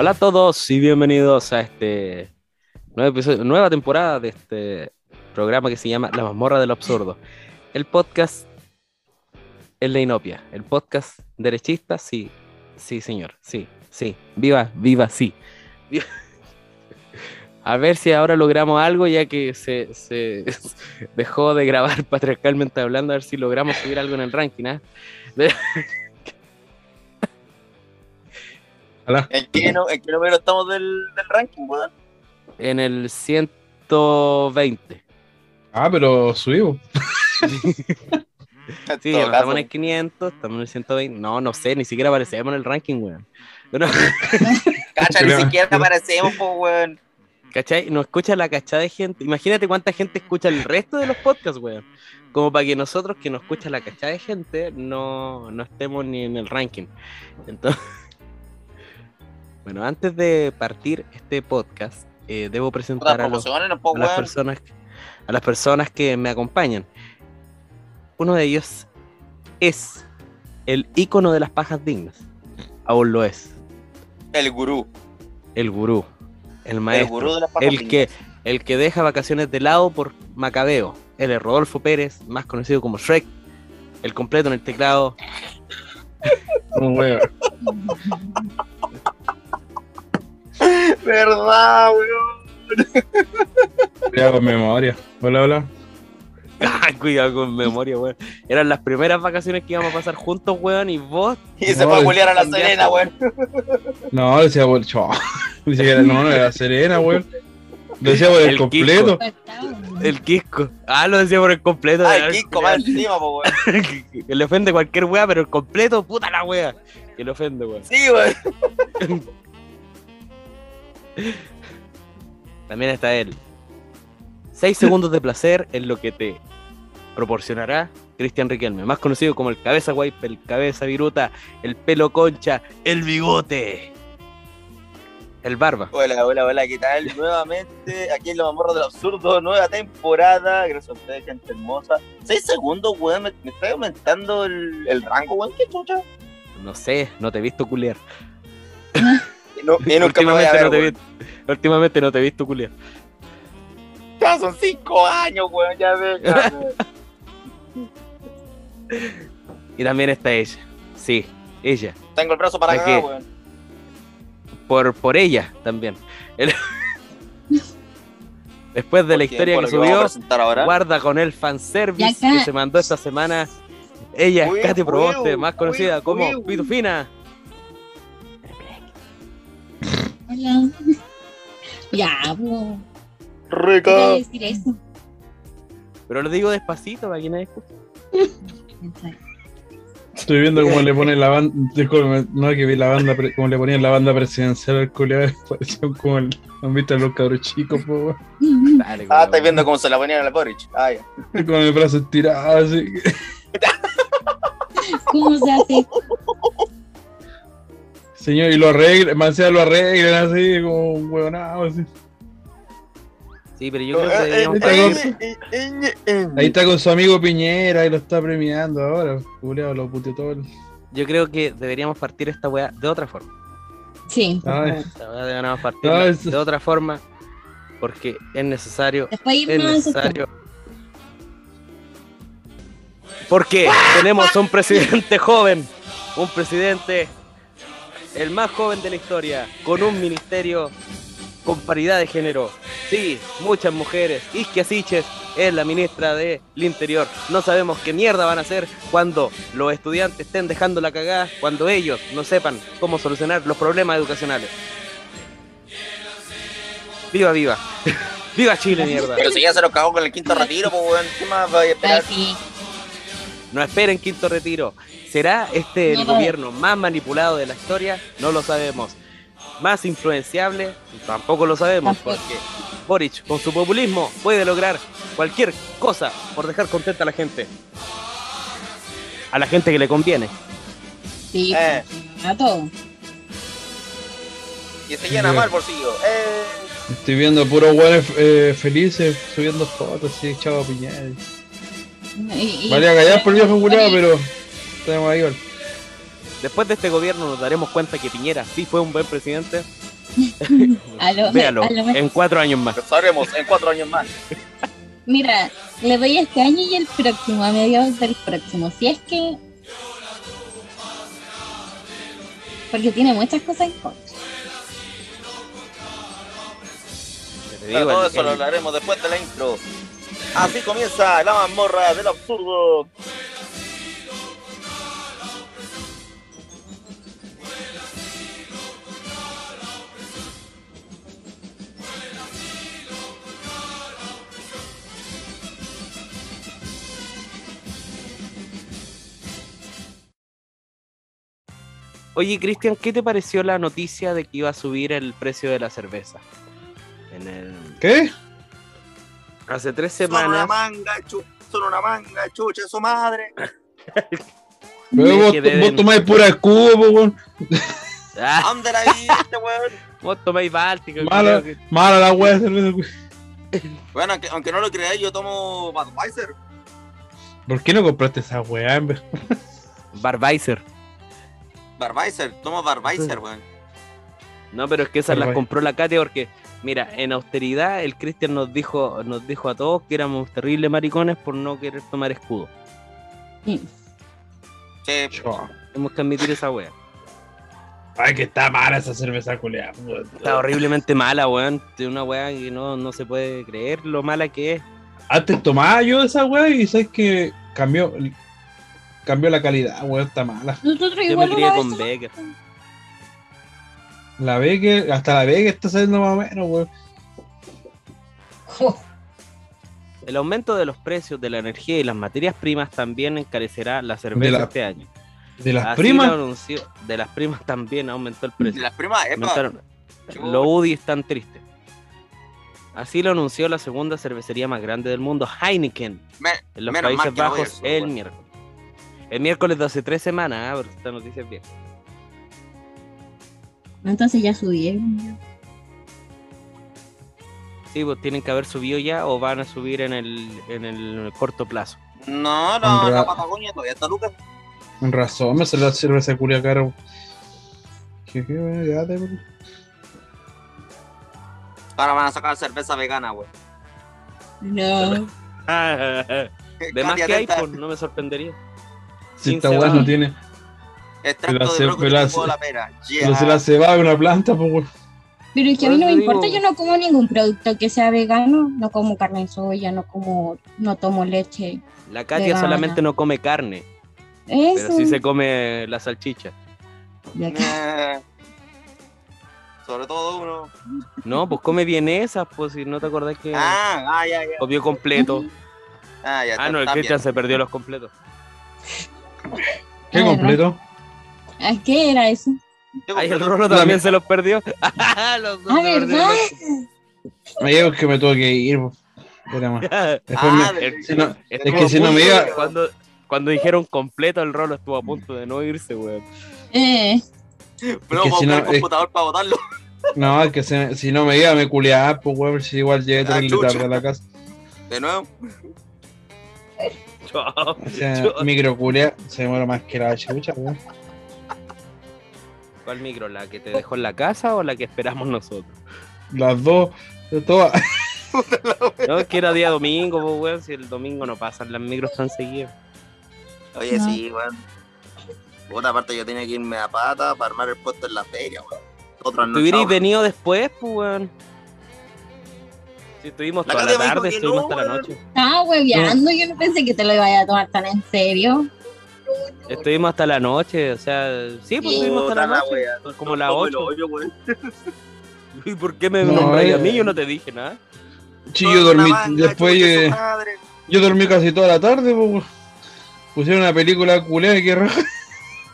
Hola a todos y bienvenidos a este nuevo episodio, nueva temporada de este programa que se llama La mazmorra del absurdo. El podcast en la inopia. El podcast derechista, sí, sí, señor, sí, sí. Viva, viva, sí. Viva. A ver si ahora logramos algo, ya que se, se dejó de grabar patriarcalmente hablando, a ver si logramos subir algo en el ranking, ¿ah? ¿En qué, no- en qué número estamos del, del ranking, weón? En el 120. Ah, pero subimos. Sí, no estamos en el 500, estamos en el 120. No, no sé, ni siquiera aparecemos en el ranking, weón. Pero, Cacha, ni siquiera aparecemos, weón. ¿Cachai? No escucha la cachada de gente. Imagínate cuánta gente escucha el resto de los podcasts, weón. Como para que nosotros, que nos escucha la cachada de gente, no, no estemos ni en el ranking. Entonces, bueno, antes de partir este podcast, eh, debo presentar a, los, promociones, po, a las personas a las personas que me acompañan. Uno de ellos es el ícono de las pajas dignas. Aún lo es. El gurú. El gurú. El El maestro. gurú de las pajas El que, el que deja vacaciones de lado por Macabeo. Él es Rodolfo Pérez, más conocido como Shrek. El completo en el teclado. Un huevo. ¿Verdad, weón? Cuidado con memoria. Hola, hola. Cuidado con memoria, weón. Eran las primeras vacaciones que íbamos a pasar juntos, weón, y vos. Y se No, fue a culiar a la. Serena, weón. No, decía por chao. Dice que era, no, no era Serena, weón. Lo decía por el, El completo. El Quisco. Ah, lo decía por el completo. Ah, el Kiko más encima, po, weón. que le ofende cualquier wea, pero el completo, puta la wea. Que le ofende, weón. Sí, weón. También está él. Seis segundos de placer es lo que te proporcionará Cristian Riquelme, más conocido como el cabeza wipe, el cabeza viruta, el pelo concha, el bigote, el barba. Hola, hola, hola, ¿qué tal? Nuevamente, aquí en Los Mamorros del Absurdo, nueva temporada. Gracias a ustedes, gente hermosa. Seis segundos, weón, me, me está aumentando el, el rango, weón. ¿Qué chucha? No sé, no te he visto culiar. Y, no, y nunca me voy a últimamente, ver, no te he visto, últimamente no te he visto culiar. Ya son cinco años, weón, ya ves. ya, weón. Y también está ella. Sí, ella. Tengo el brazo para ¿De acá, qué? weón. por, por ella también. El- Después de la historia ¿Por que subió, ahora? guarda con el fanservice que se mandó esta semana. Ella es Katy Proboste, más conocida uy, como uy, uy. Pitufina. Hola. Ya, po. Rico. Voy a decir eso. Pero lo digo despacito para que nadie escuche. Estoy viendo cómo le ponen la banda. Disculpe, no que vi la banda, cómo le ponían la banda presidencial al culiado. Parecían como el. ¿Han visto a los cabros chicos, po? Dale, Ah, estáis viendo cómo se la ponían a la. Ah, ya. Con el brazo estirado, así. ¿Cómo se hace? Señor, y lo arreglan, más sea lo arreglan así, como un huevonado, así. Sí, pero yo creo que Eh, deberíamos partir- eh, eh, eh. Ahí está con su amigo Piñera y lo está premiando ahora. Culeado, lo puteó todo. el- yo creo que deberíamos partir esta weá de otra forma. Sí. Ay. favor. Esta weá deberíamos partir No, es- de otra forma porque es necesario Después es necesario. Porque tenemos un presidente joven, un presidente el más joven de la historia, con un ministerio con paridad de género. Sí, muchas mujeres. Isquia Siches es la ministra del Interior. No sabemos qué mierda van a hacer cuando los estudiantes estén dejando la cagada, cuando ellos no sepan cómo solucionar los problemas educacionales. Viva, viva. viva Chile, mierda. Pero si ya se lo cagó con el quinto retiro, pues, weón. ¿Qué más vaya a Ay, esperar? sí. No esperen quinto retiro. ¿Será este el No. gobierno más manipulado de la historia? No lo sabemos. Más influenciable, tampoco lo sabemos, Tampoco. porque Boric, con su populismo, puede lograr cualquier cosa por dejar contenta a la gente. A la gente que le conviene. Sí, Eh. a todo. Y se llena mal bolsillo. Eh. Estoy viendo puros hueones eh, felices subiendo fotos así, chavo Piñera. Y- Valía callar por viejo culiado, pero tenemos ahí, igual. Después de este gobierno nos daremos cuenta que Piñera sí fue un buen presidente A lo- Véalo, a lo mejor- en cuatro años más. Lo sabremos en cuatro años más. Mira, le doy este año y el próximo, a mediados del próximo. Si es que. Porque tiene muchas cosas en contra. Pero todo el- eso lo hablaremos después de la intro. Así comienza la mazmorra del absurdo. Oye, Cristian, ¿qué te pareció la noticia de que iba a subir el precio de la cerveza? En el... ¿Qué? Hace tres Son una semanas. manga, chu- son una manga, chucha, su madre. Pero vos, vos tomáis pura escudo, weón. Ah, ¿A dónde la viste, weón? vos tomáis Báltico. Mala, que- mala la weá de cerveza, weón. Bueno, aunque, aunque no lo creáis, yo tomo Budweiser. ¿Por qué no compraste esa weá, en vez? Barbaiser. Budweiser, tomo Budweiser, weón. No, pero es que esas las compró la Katia porque, mira, en austeridad el Cristian nos dijo, nos dijo a todos que éramos terribles maricones por no querer tomar escudo. Sí. Sí, Tenemos que admitir esa wea. Ay, que está mala esa cerveza culeada. Está horriblemente mala, weón. Es una wea que no, no se puede creer lo mala que es. Antes tomaba yo esa weá y sabes que cambió, cambió la calidad, weón, está mala. Nosotros Yo me igual crié una con Becker. La Becker, hasta la Becker está saliendo más o menos, weón. Jo, El aumento de los precios de la energía y las materias primas también encarecerá la cerveza De la- este año. De las Así primas, lo anunció- de las primas también aumentó el precio. las primas. Los UDI están tristes. Así lo anunció la segunda cervecería más grande del mundo, Heineken, Me- en los Países no Bajos eso, el miércoles. El miércoles de hace tres semanas, ah, esta noticia es bien. Entonces ya subieron. ya. Sí, pues tienen que haber subido ya o van a subir en el, en el corto plazo. No, no, Honra- la Patagonia todavía está Lucas. con razón, me salió la cerveza culia weón. ¿Qué, qué, weón? Ya Ahora van a sacar cerveza vegana, weón. No. De más que hay, pues no me sorprendería. Si esta weá no tiene. Extracto de brócoli la de la pera. Pero Yeah. la cebada es una planta, pues. Pero es que a mí no me importa, yo no como ningún producto que sea vegano, no como carne de soya, no como, no tomo leche. La Katia Vegana. solamente no come carne, Eso. pero sí se come la salchicha. De acá. Sobre todo uno. No, pues come bien esas, pues si no te acordás que Ah, ah, ya, ya. comió completo. Ah, ya. Ah, no, el Cristian se perdió los completos. ¿Qué completo? Ah, ¿Qué era eso? Ay, el. Rolo también se los perdió. los dos Ah, se perdieron ¿verdad? Me digo que me tuve que ir, más. Ah, me- de- si no- Estuvo que a si no me iba- Cuando, cuando dijeron completo, el Rolo estuvo a punto de no irse, weón. Eh, Pero que vamos si a no, buscar el es- computador para botarlo. No, es que se- si no me iba me culiaba, pues weón, si igual llegué Ah, tres chucha. tarde a la casa. De nuevo. O sea, Yo- micro culia se demora más que la chucha, weón. ¿Cuál micro? ¿La que te dejó en la casa o la que esperamos nosotros? Las dos, de todas. No, es que era día domingo, pues, weón. Si el domingo no pasan las micros tan seguidas. Oye, No. sí, weón. Por otra parte, yo tenía que irme a pata para armar el puesto en la feria, weón. Otro Si hubierais venido después, pues, weón. Si estuvimos La toda la tarde, estuvimos no, hasta la noche. estaba hueveando, yo no pensé que te lo iba a tomar tan en serio. Estuvimos hasta la noche, o sea, sí, pues estuvimos hasta la noche. Como las 8. ¿Y por qué me No, nombráis a eh. mí? Yo no te dije nada. Sí, yo dormí, después eh, yo dormí casi toda la tarde, pues. Pusieron una película culera y que raja.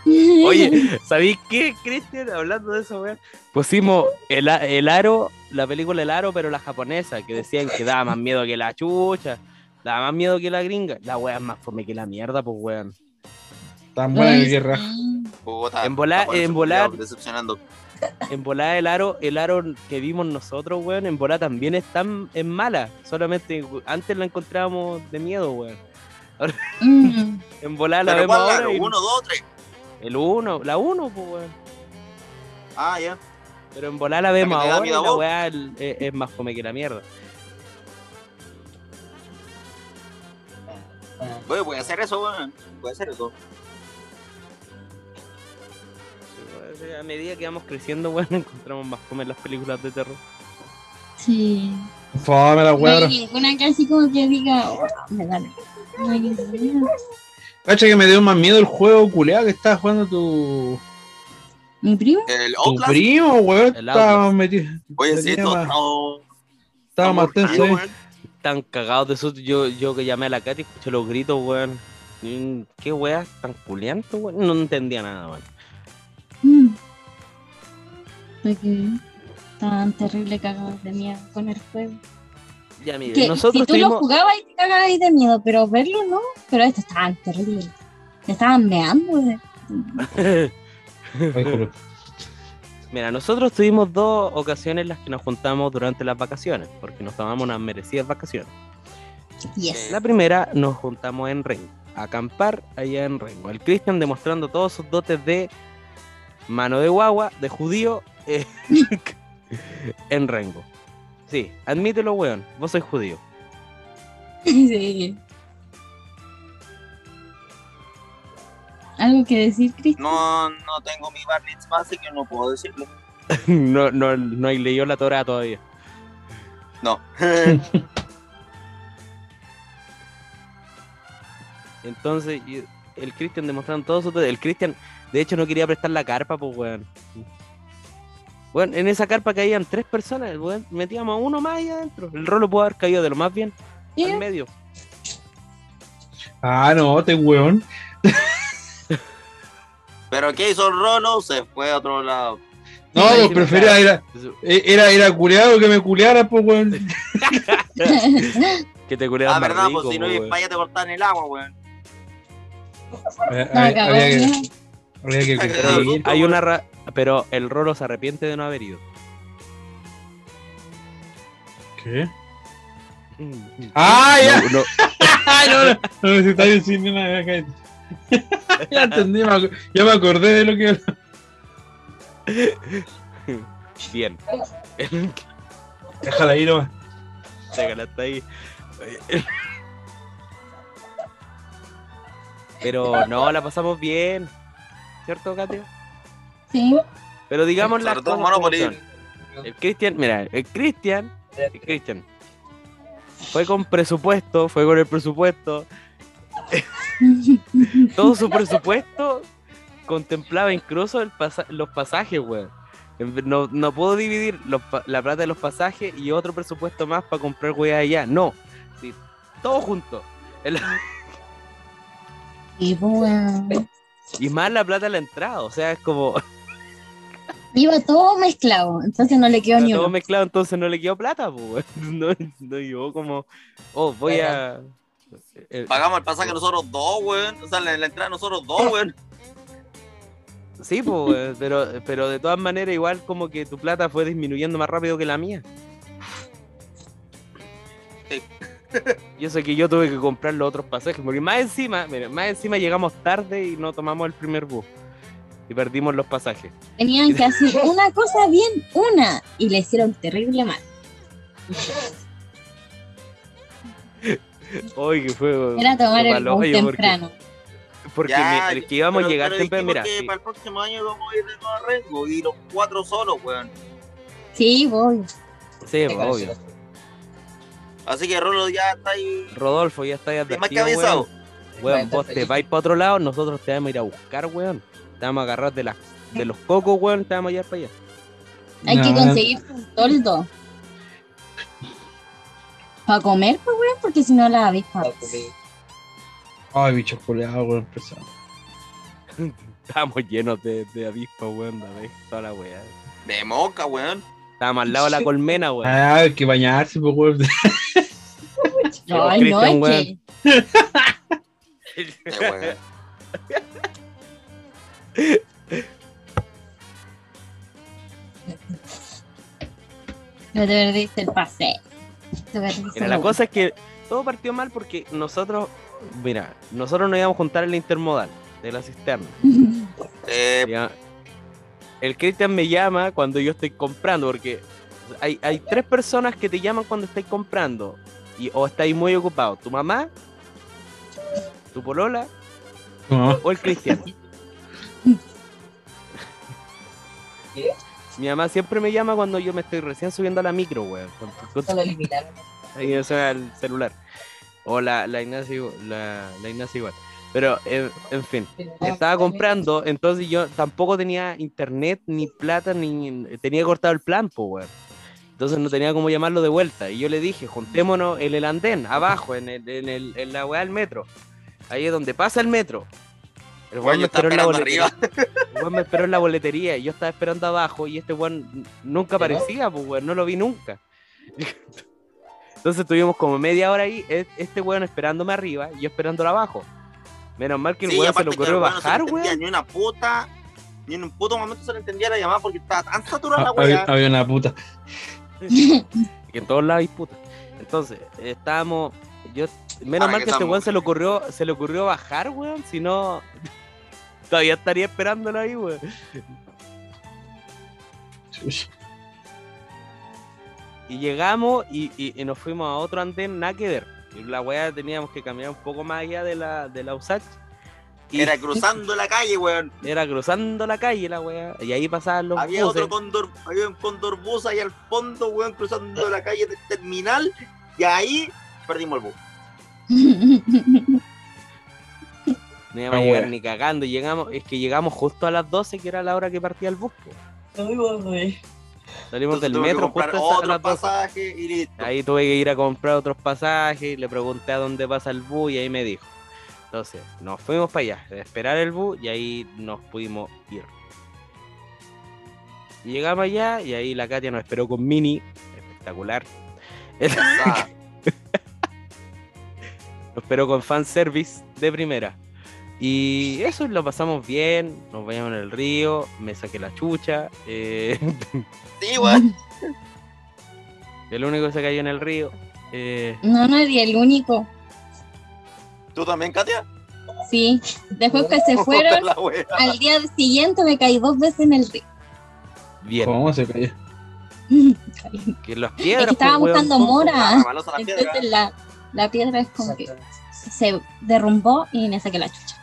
Oye, ¿sabéis qué, Cristian? Hablando de eso, weón. Pusimos el, el aro, la película El Aro, pero la japonesa, que decían que daba más miedo que la chucha, daba más miedo que la gringa. La weá es más fome que la mierda, pues weón. Tan buena Ay, raja. sí. En volar- en volar- Decepcionando. En volada el aro, el aro que vimos nosotros, weón, en volada también es tan es mala. Solamente antes la encontrábamos de miedo, weón. Mm. En volada la vemos ¿cuál ahora la? y Uno, dos, tres. el 1, la 1, pues weón. Ah, ya. Pero en volar la vemos La ahora y a la weá el- es, es más fome que la mierda. Oye, puede hacer eso, weón. Puede hacer eso. A medida que vamos creciendo, weón, encontramos más fome en las películas de terror. Sí. Fome la No weá. hay ninguna que así como que diga, "Oh, me da no hay ninguna. Cacha que me dio más miedo el juego culeado que estaba jugando tu, Mi primo, El tu Outlast. primo, weón. Estaba metido. Oye, sí, más- Estaba más tenso, eh. weón. Tan cagados de susto. Yo, yo que llamé a la Katy, escuché los gritos, weón. Mm, ¿Qué weá tan culianto, weón? No entendía nada, weón. Mm, tan terrible cagados de miedo con el juego. Ya, mire, Que nosotros si tú lo jugabas y te cagabas de miedo, pero verlo no. Pero esto estaban terrible. Te estaban meando. de- joder. Mira, nosotros tuvimos dos ocasiones en las que nos juntamos durante las vacaciones, porque nos tomamos unas merecidas vacaciones. Yes. La primera nos juntamos en Rengo, a acampar allá en Rengo. El Cristian demostrando todos sus dotes de mano de guagua, de judío, eh, en Rengo. Sí, admítelo, weón, vos sois judío. Sí. ¿Algo que decir, Cristian? No, no tengo mi bar mitzvah, así que no puedo decirlo. no, no, no hay leído la Torah todavía. No. Entonces, el Cristian demostrando todos sus dotes. El Cristian, de hecho, no quería prestar la carpa, pues, weón. Bueno, en esa carpa caían tres personas, weón. Metíamos a uno más ahí adentro. El rolo pudo haber caído de lo más bien, Sí. al medio. Ah, no, te weón. Pero ¿qué hizo el Rolo? Se fue a otro lado. No, pues prefería era, era, era culeado que me culeara, pues weón. Que te culeaban Ah, verdad, rico, pues si no para allá te cortaban el agua, weón. Había, Que, hay una ra- pero el rolo se arrepiente de no haber ido. ¿Qué? Ah, ya. No, no, no, no, no necesitaba decir nada. ya, cállate. ya entendí, ya me acordé de lo que. bien. Déjala ahí nomás. Déjala hasta ahí. Pero no, la pasamos bien. ¿Cierto, Katia? Sí. Pero digamos las cosas como Monopoly. son. El Cristian, mira, el Cristian, el Cristian fue con presupuesto, fue con el presupuesto. Todo su presupuesto contemplaba incluso el pasa- los pasajes, weón. No, no puedo dividir los la plata de los pasajes y otro presupuesto más para comprar weá allá. No. Sí, todo junto. El- Y pues, weón. y más la plata de la entrada. O sea, es como Iba todo mezclado, entonces no le quedó ni todo uno. mezclado, entonces no le quedó plata, pues, weón. No, no llegó como, oh, voy a. eh, Pagamos el pasaje nosotros dos, weón. O sea, la, la entrada nosotros dos, weón. Sí, pues, weón, pero, pero de todas maneras, igual como que tu plata fue disminuyendo más rápido que la mía. Yo sé que yo tuve que comprar los otros pasajes, porque más encima, mira, más encima llegamos tarde y no tomamos el primer bus. Y perdimos los pasajes. Tenían que hacer una cosa bien, una, y le hicieron terrible mal. Hoy que fue. Era tomar fue el bus porque- temprano. Porque, Ya, mi- el que íbamos a llegar pero temprano, mira. que sí, para el próximo año vamos a ir de nuevo a Rengo y los cuatro solos, weón. Sí, voy. sí, obvio. Así que Rolo ya está ahí. Rodolfo, ya está ahí más advertido, weón. Weón, vos te vais para otro lado, nosotros te vamos a ir a buscar, weón. Te vamos a agarrar de, las de los cocos, weón, te vamos a llevar para allá. Hay que conseguir un toldo. Para comer, pues, weón, porque si no la avispa. Ay, bicho culeado, weón. pesado. Estábamos llenos de, de avispas, weón, vez, toda la weá. De moca, weón. Estábamos al lado de la colmena, weón. Ah, hay que bañarse, pues, weón. Llegó Ay, no, Cristian, es weón. que. Weón. No te perdiste el. Te perdiste Mira, la cosa es que todo partió mal porque nosotros, mira, nosotros nos íbamos a juntar en la intermodal de la cisterna. Eh, el Cristian me llama cuando yo estoy comprando, porque hay, hay tres personas que te llaman cuando estáis comprando y, o estáis muy ocupados. Tu mamá, tu polola o el Cristian. ¿Qué? Mi mamá siempre me llama cuando yo me estoy recién subiendo a la micro, weón. Ahí me suena el celular. O la, la Ignacia la, la Ignacia igual. Pero, en, en fin. Estaba comprando, entonces yo tampoco tenía internet, ni plata, ni tenía cortado el plan, pues, weón. Entonces no tenía cómo llamarlo de vuelta. Y yo le dije, juntémonos en el andén, abajo, en, el, en, el, en la weá del metro. Ahí es donde pasa el metro. El Weón, me esperó en la boletería. El weón me esperó en la boletería y yo estaba esperando abajo y este weón nunca aparecía, pues weón, no lo vi nunca. Entonces estuvimos como media hora ahí, e- este weón esperándome arriba y yo esperándolo abajo. Menos mal que el Sí, weón se le ocurrió no bajar, entendía weón. Ni una puta, ni en un puto momento se le entendía la llamada porque estaba tan saturada la Ah, había, weá. había una puta. Que en todos lados hay puta. Entonces, estábamos. Yo, menos Ahora mal que que a este weón se le ocurrió, se le ocurrió bajar, weón. Si no, todavía estaría esperándolo ahí, weón. Y llegamos y, y- y nos fuimos a otro andén, nada que ver. Y la weá teníamos que caminar un poco más allá de la, de la USACH. Y Era cruzando la calle, weón. era cruzando la calle la weá. Y ahí pasaban los Había buses. otro cóndor, había un cóndor bus ahí al fondo, weón, cruzando la calle del terminal. Y ahí perdimos el bus. No íbamos a Ah, llegar weá. ni cagando. Llegamos, es que llegamos justo a las 12, que era la hora que partía el bus. po. Salimos Entonces del metro justo a otro las 12. pasaje y listo. Ahí tuve que ir a comprar otros pasajes, le pregunté a dónde pasa el bus y ahí me dijo. Entonces, nos fuimos para allá, a esperar el bus y ahí nos pudimos ir. Llegamos allá y ahí la Katia nos esperó con Mini, espectacular. Ah, Nos esperó con fanservice de primera. Y eso lo pasamos bien, nos bañamos en el río, me saqué la chucha. eh, sí, weón. el único que se cayó en el río. eh, No, nadie, el único. ¿Tú también, Katia? Sí. Después que se fueron, La wea. al día siguiente me caí dos veces en el río. bien. ¿Cómo se cayó? Que las Es piedras. que estaba pues, weón. buscando mora. Ah. Entonces la, la piedra es como que se derrumbó y me saqué la chucha.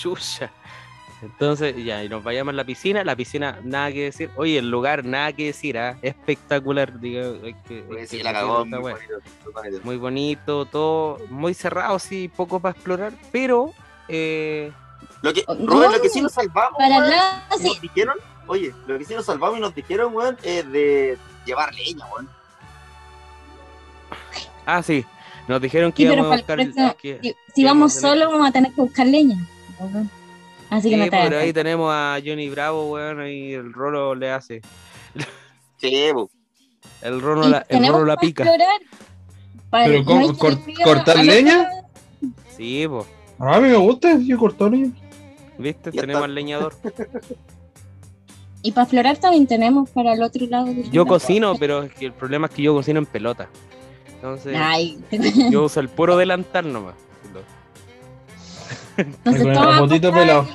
Chucha. Entonces, ya, y nos vayamos a la piscina. La piscina, nada que decir. Oye, el lugar, nada que decir, ¿ah? espectacular. Digo, hay que- hay Pues que sí, la cagó. muy bonito, muy bonito. Muy bonito, todo muy cerrado, sí, poco para explorar. Pero, eh, Lo que, No. Rubén, lo que sí nos salvamos, Para weón, nada, y sí. nos dijeron, oye, lo que sí nos salvamos y nos dijeron, weón, es de llevar leña, weón. ah, sí, nos dijeron que Sí, íbamos a buscar. que- Si, que vamos solos vamos a tener que buscar leña. Así que Sí, no te pero hagas ahí tenemos a Johnny Bravo, weón, ahí el Rolo le hace. Sí. El Rolo Y la, el Rolo la pica. Pero no ¿cómo? ir al ¿Cort- río cortar leña? Sí, pues, Ah, a mí me gusta, yo corto leña. ¿viste? Ya tenemos está. al leñador. Y para explorar también tenemos para el otro lado. del Yo cocino, pero es que el problema es que yo cocino en pelota. Entonces, Ay, yo uso el puro delantal nomás. Entonces Con el pelado.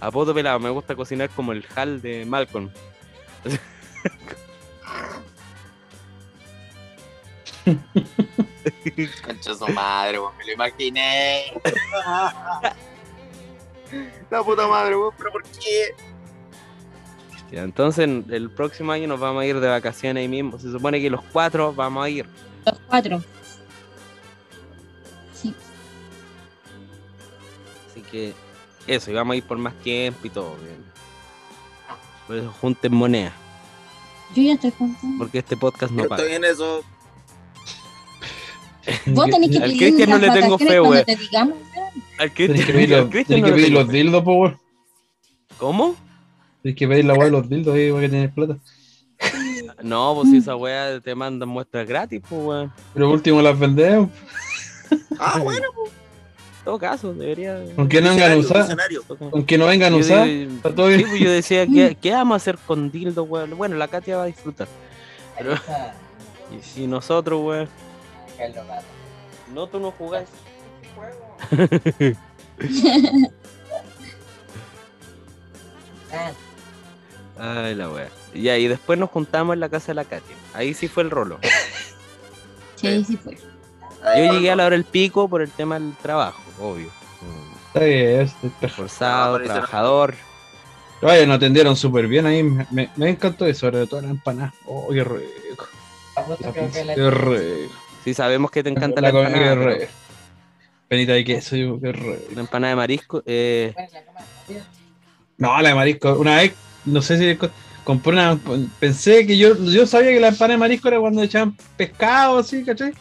A poto pelado, me gusta cocinar como el Hal de Malcolm. Concha su madre, weón, me lo imaginé. La puta madre, weón, pero ¿por qué? Ya, entonces, en- el próximo año nos vamos a ir de vacaciones ahí mismo. Se supone que los cuatro vamos a ir. Los cuatro. Que eso, y vamos a ir por más tiempo y todo. bien. Por eso junten moneda, Yo ya estoy contando. porque este podcast no Yo paga. estoy en eso. Vos tenés que Al pedir Cristian no le tengo fe, te digamos, Al Tienes Cristian, que pedir al los, tenés que le pedir tengo los dildos, po. ¿Cómo? Tienes que pedir la weá de los dildos ahí para que tienes plata. No, pues si esa weá te mandan muestras gratis, pues weón. Pero último las vendemos. Ah, bueno, En todo caso, debería. Aunque no vengan a usar, aunque no vengan a usar, digo- está todo Sí, bien. pues yo decía, ¿qué, qué vamos a hacer con dildo, weón? Bueno, la Katia va a disfrutar. Pero- Y si nosotros, weón. No, tú no jugás. Ay, la wea. Ya, y después nos juntamos en la casa de la Katy. Ahí sí fue el rolo. Sí, sí fue. Yo llegué a la hora del pico por el tema del trabajo, obvio. Está bien, está- Forzado, Ah, pero eso- trabajador. Oye, nos atendieron súper bien ahí. Me, me- me encantó eso, sobre todo la empanada. Oh, qué rico. la Qué rico. Sí, sabemos que te encanta La empanada. qué rico. Penita de queso, yo, qué rico. La empanada de marisco. Eh. No, la de marisco. Una vez, no sé si co- compré una. Pensé que yo, yo sabía que la empanada de marisco era cuando echaban pescado, así, ¿cachai?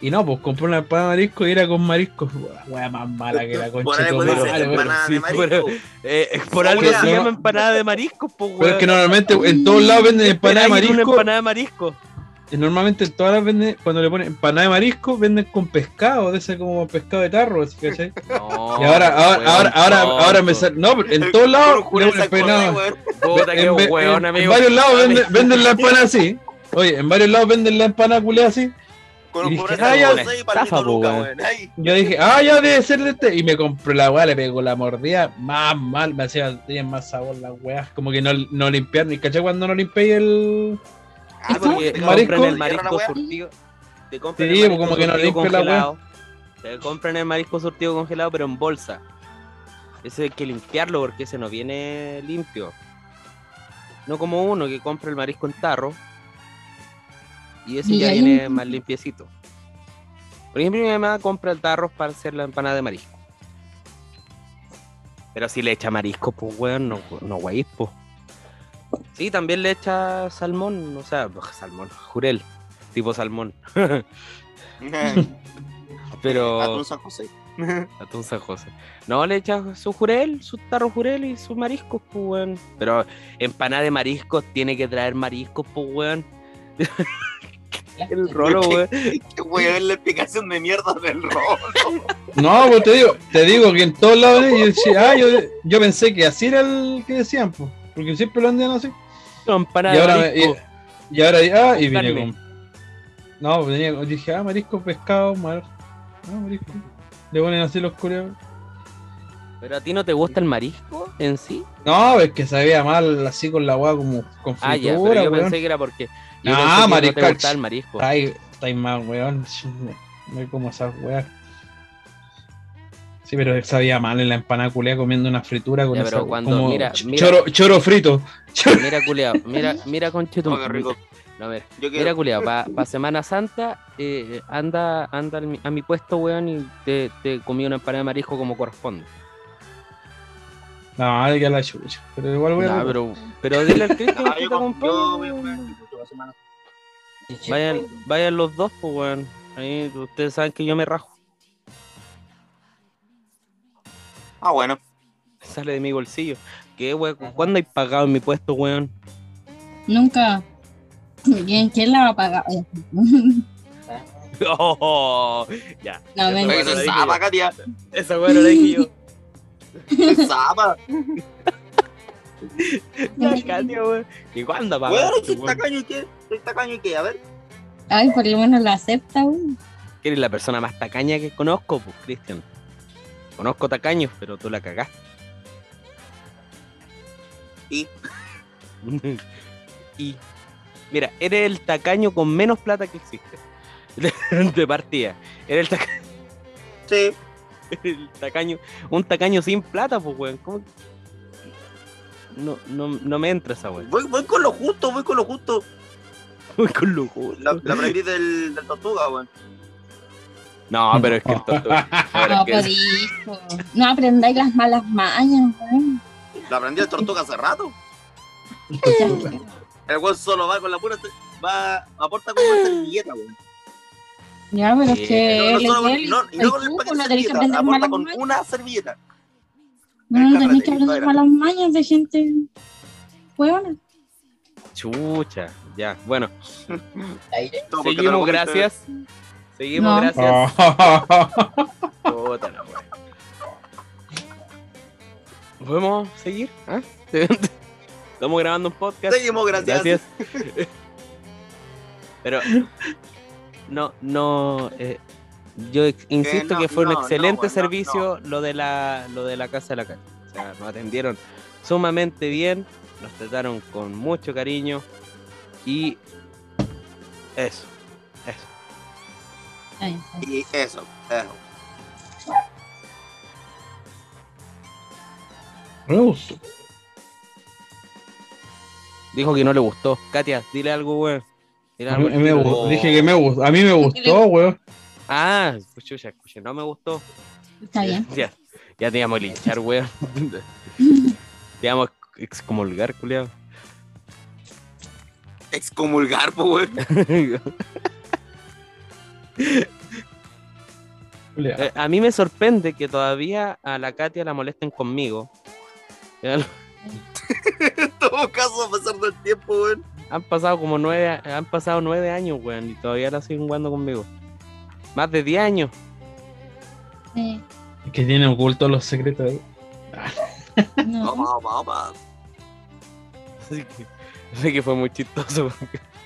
Y no, pues compré una empanada de marisco y era con marisco. La wea más mala que la Por concha. puede madre, ser weón. empanada sí, de marisco. eh, por algo se llama empanada de marisco, pues, Pero es que normalmente en todos lados venden empanada de Una marisco. empanada de marisco. Y normalmente en todas las venden, cuando le ponen empanada de marisco, venden con pescado, de ese como pescado de tarro, así, ¿cachai? No, y ahora, ahora, weón, ahora, ahora, ahora me sale. No, pero en todos lados le ponen En, varios lados venden, venden la empanada así. Oye, en varios lados venden la empanada culeada así. Con Y un dije, ah, ya, estafa, Luca, weón. Yo dije, ah, ya debe ser de este. Y me compré la weá, le pegó la mordida más mal, me hacía tenía más sabor la weá. Como que no, no limpiar, ni caché cuando no limpié el. Ah, Porque te marisco. el marisco surtido. Te compran Sí, el marisco como que no surtido limpia la congelado. Te compran el marisco surtido congelado, pero en bolsa. Ese hay que limpiarlo porque ese no viene limpio. No como uno que compra el marisco en tarro. Y ese Y ya viene más limpiecito. Por ejemplo, mi mamá compra el tarro para hacer la empanada de marisco. Pero si le echa marisco, pues weón, no, no guayis, po. Sí, también le echa salmón, o sea, salmón, jurel, tipo salmón. Pero Atún San José. atún San José. No, le echa su jurel, su tarro jurel y sus mariscos, pues weón. Pero empanada de mariscos tiene que traer mariscos, pues weón. El rolo, weón. Qué weón la explicación de mierda del rolo. No, pues te digo, te digo que en todos lados yo decía, ah, yo, yo pensé que así era el que decían, pues. Porque siempre lo andan así. No, Y de ahora, y, y ahora, ah, y vine con. No, pues venía, dije, ah, marisco, pescado, mar. Ah, marisco. Le ponen así los culeados. Pero a ti no te gusta el marisco en sí. No, es que sabía mal así con la agua como con Ah, ya, fritura, pero yo weón. pensé que era porque. Yo Ah, que no te el marisco. Ay, estáis mal, weón. No hay como esas weas. Sí, pero sabía mal en la empanada culea comiendo una fritura con Ya, esa, pero cuando- como mira, mira. Choro, choro frito. Mira, culeado, mira, mira, rico. No, ver. Yo Mira, quiero. culiao, para Semana Santa, eh, anda, anda a mi puesto, weón, y te, te comí una empanada de marisco como corresponde. No, hay que la chucha. Pero igual a. Nah, pero, pero dile al Cristian Ah, que yo te con- acompañe, la semana. Vayan, vayan los dos, pues, weón. Ahí ustedes saben que yo me rajo. Ah, bueno. Sale de mi bolsillo. ¿Qué, weón? ¿Cuándo hay pagado en mi puesto, weón? Nunca. ¿Quién, quién la va a pagar? Oh, ya. No. Esa weón lo dije yo. Zapa. Ya, weón. ¿Y cuándo Bueno, pagaste, soy weón? tacaño y qué. Soy tacaño y qué. A ver. Ay, por lo menos la acepta, güey. Que eres la persona más tacaña que conozco, pues, Cristian. Conozco tacaños, pero tú la cagaste. Y. y. Mira, eres el tacaño con menos plata que existe. De partida. Eres el, taca- Sí. el tacaño. Un tacaño sin plata, pues, weón. ¿Cómo? No, no, no me entra esa weón. Voy, voy con lo justo, voy con lo justo. Voy con lo justo. La, la aprendí del, del tortuga, weón. No, pero es que el tortuga. No. No aprendáis las malas mañas, güey. La aprendí del tortuga hace rato. El weón solo va con la pura. Va, aporta con una servilleta, weón. Ya, pero es que No, no, solo- no, no con el paquete no de aporta con una servilleta. No, no tenés Cárrate, que aprender espérate. malas mañas de gente. Huevona. Chucha. Ya, bueno. Seguimos, gracias. Seguimos, No. gracias. Puta la wea. ¿Podemos seguir? ¿Ah? Estamos grabando un podcast. Seguimos, gracias. Gracias. Pero no, no. eh, yo insisto no, que fue un no, excelente bueno, servicio lo de la lo de la casa de la calle. O sea, nos atendieron sumamente bien, nos trataron con mucho cariño y eso, eso. Ay, Y eso, eso. Me gustó. Dijo que no le gustó. Katia, dile algo, weón. Dile A algo mí, al me tiro. gustó. Dije que me gustó. A mí me gustó, weón. Ah, escucha, escucha, no me gustó. Está bien. Ya, ya te íbamos a linchar, weón. te íbamos a excomulgar, culiao. Excomulgar, po, weón. Eh, a mí me sorprende que todavía a la Katia la molesten conmigo. En todo caso, a pasar del tiempo, weón. Han pasado como nueve, han pasado nueve años, weón, y todavía la siguen jugando conmigo. Más de diez años. Sí. Es que tiene ocultos los secretos ahí. No. Vamos, vamos, vamos. Así que, así que fue muy chistoso.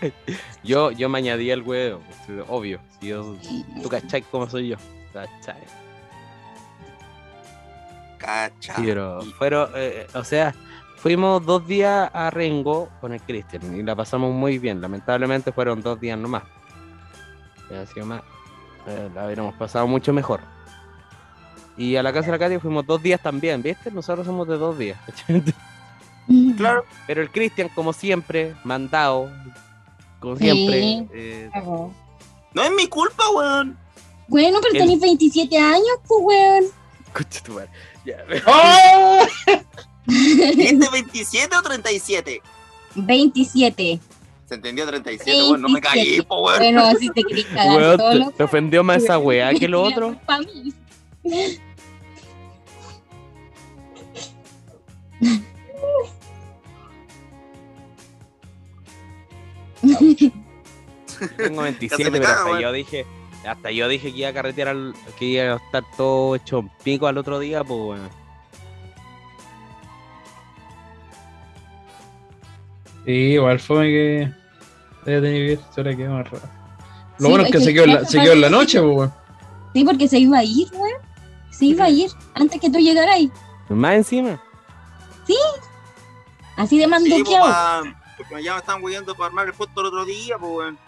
yo, yo me añadí el huevo, pues, obvio. Si yo, tú cachai cómo soy yo. Cachai. Cacha. Sí, pero Y- fueron, eh, o sea, fuimos dos días a Rengo con el Cristian y la pasamos muy bien. Lamentablemente fueron dos días nomás. Hubiera sido más, eh, la hubiéramos pasado mucho mejor. Y a la casa de la Katia fuimos dos días también, ¿viste? Nosotros somos de dos días. Claro. Pero el Cristian, como siempre, mandado, como Sí. siempre. eh, Cagó. No es mi culpa, weón. Bueno, pero El- tenés 27 años, pues, weón. concha tu madre. Ya, ¡Oh! ¿Dijiste 27 o 37? 27. Se entendió 37, weón. No me caí, 27. po, weón. Bueno, si te querés cagar weón, te- ofendió más esa weá que lo otro. Para mí. Tengo 27, Casi me pero hasta yo dije, hasta yo dije que iba a carretear, al- que iba a estar todo hecho un pico al otro día, pues bueno. Sí, igual fue que. Debe tener que que más. Lo Sí, bueno es que es se que quedó, en la, se quedó en la noche, weón. Sí, porque se iba a ir, weón. Se iba a ir antes que tú llegaras ahí. Más encima. Así de Sí, po, manduqueado. pa- porque ya me estaban huyendo para armar el puesto el otro día, pues, weón.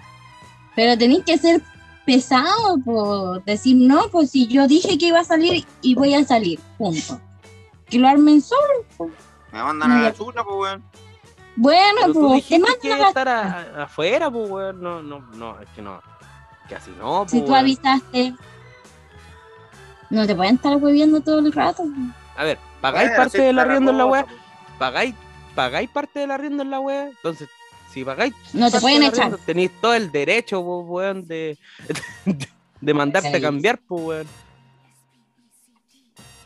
Pero tenés que ser pesado, por decir no, pues si yo dije que iba a salir y voy a salir, punto. Que lo armen solo. Me mandan a la chucha, pues, weón. Bueno, pues te mandan que a estar a- a- afuera, pues weón. No, no, no, es que no. Que así no, pues Si tú weón. avisaste, no te pueden estar hueviendo todo el rato. A ver, ¿pagáis Bueno, parte del arriendo en la cosa, wea? ¿Pagáis, ¿Pagáis parte del arriendo en la wea? Entonces, si pagáis No te pueden echar. arriendo, Tenéis todo el derecho, pues, weón, de, de mandarte a cambiar, pues, weón.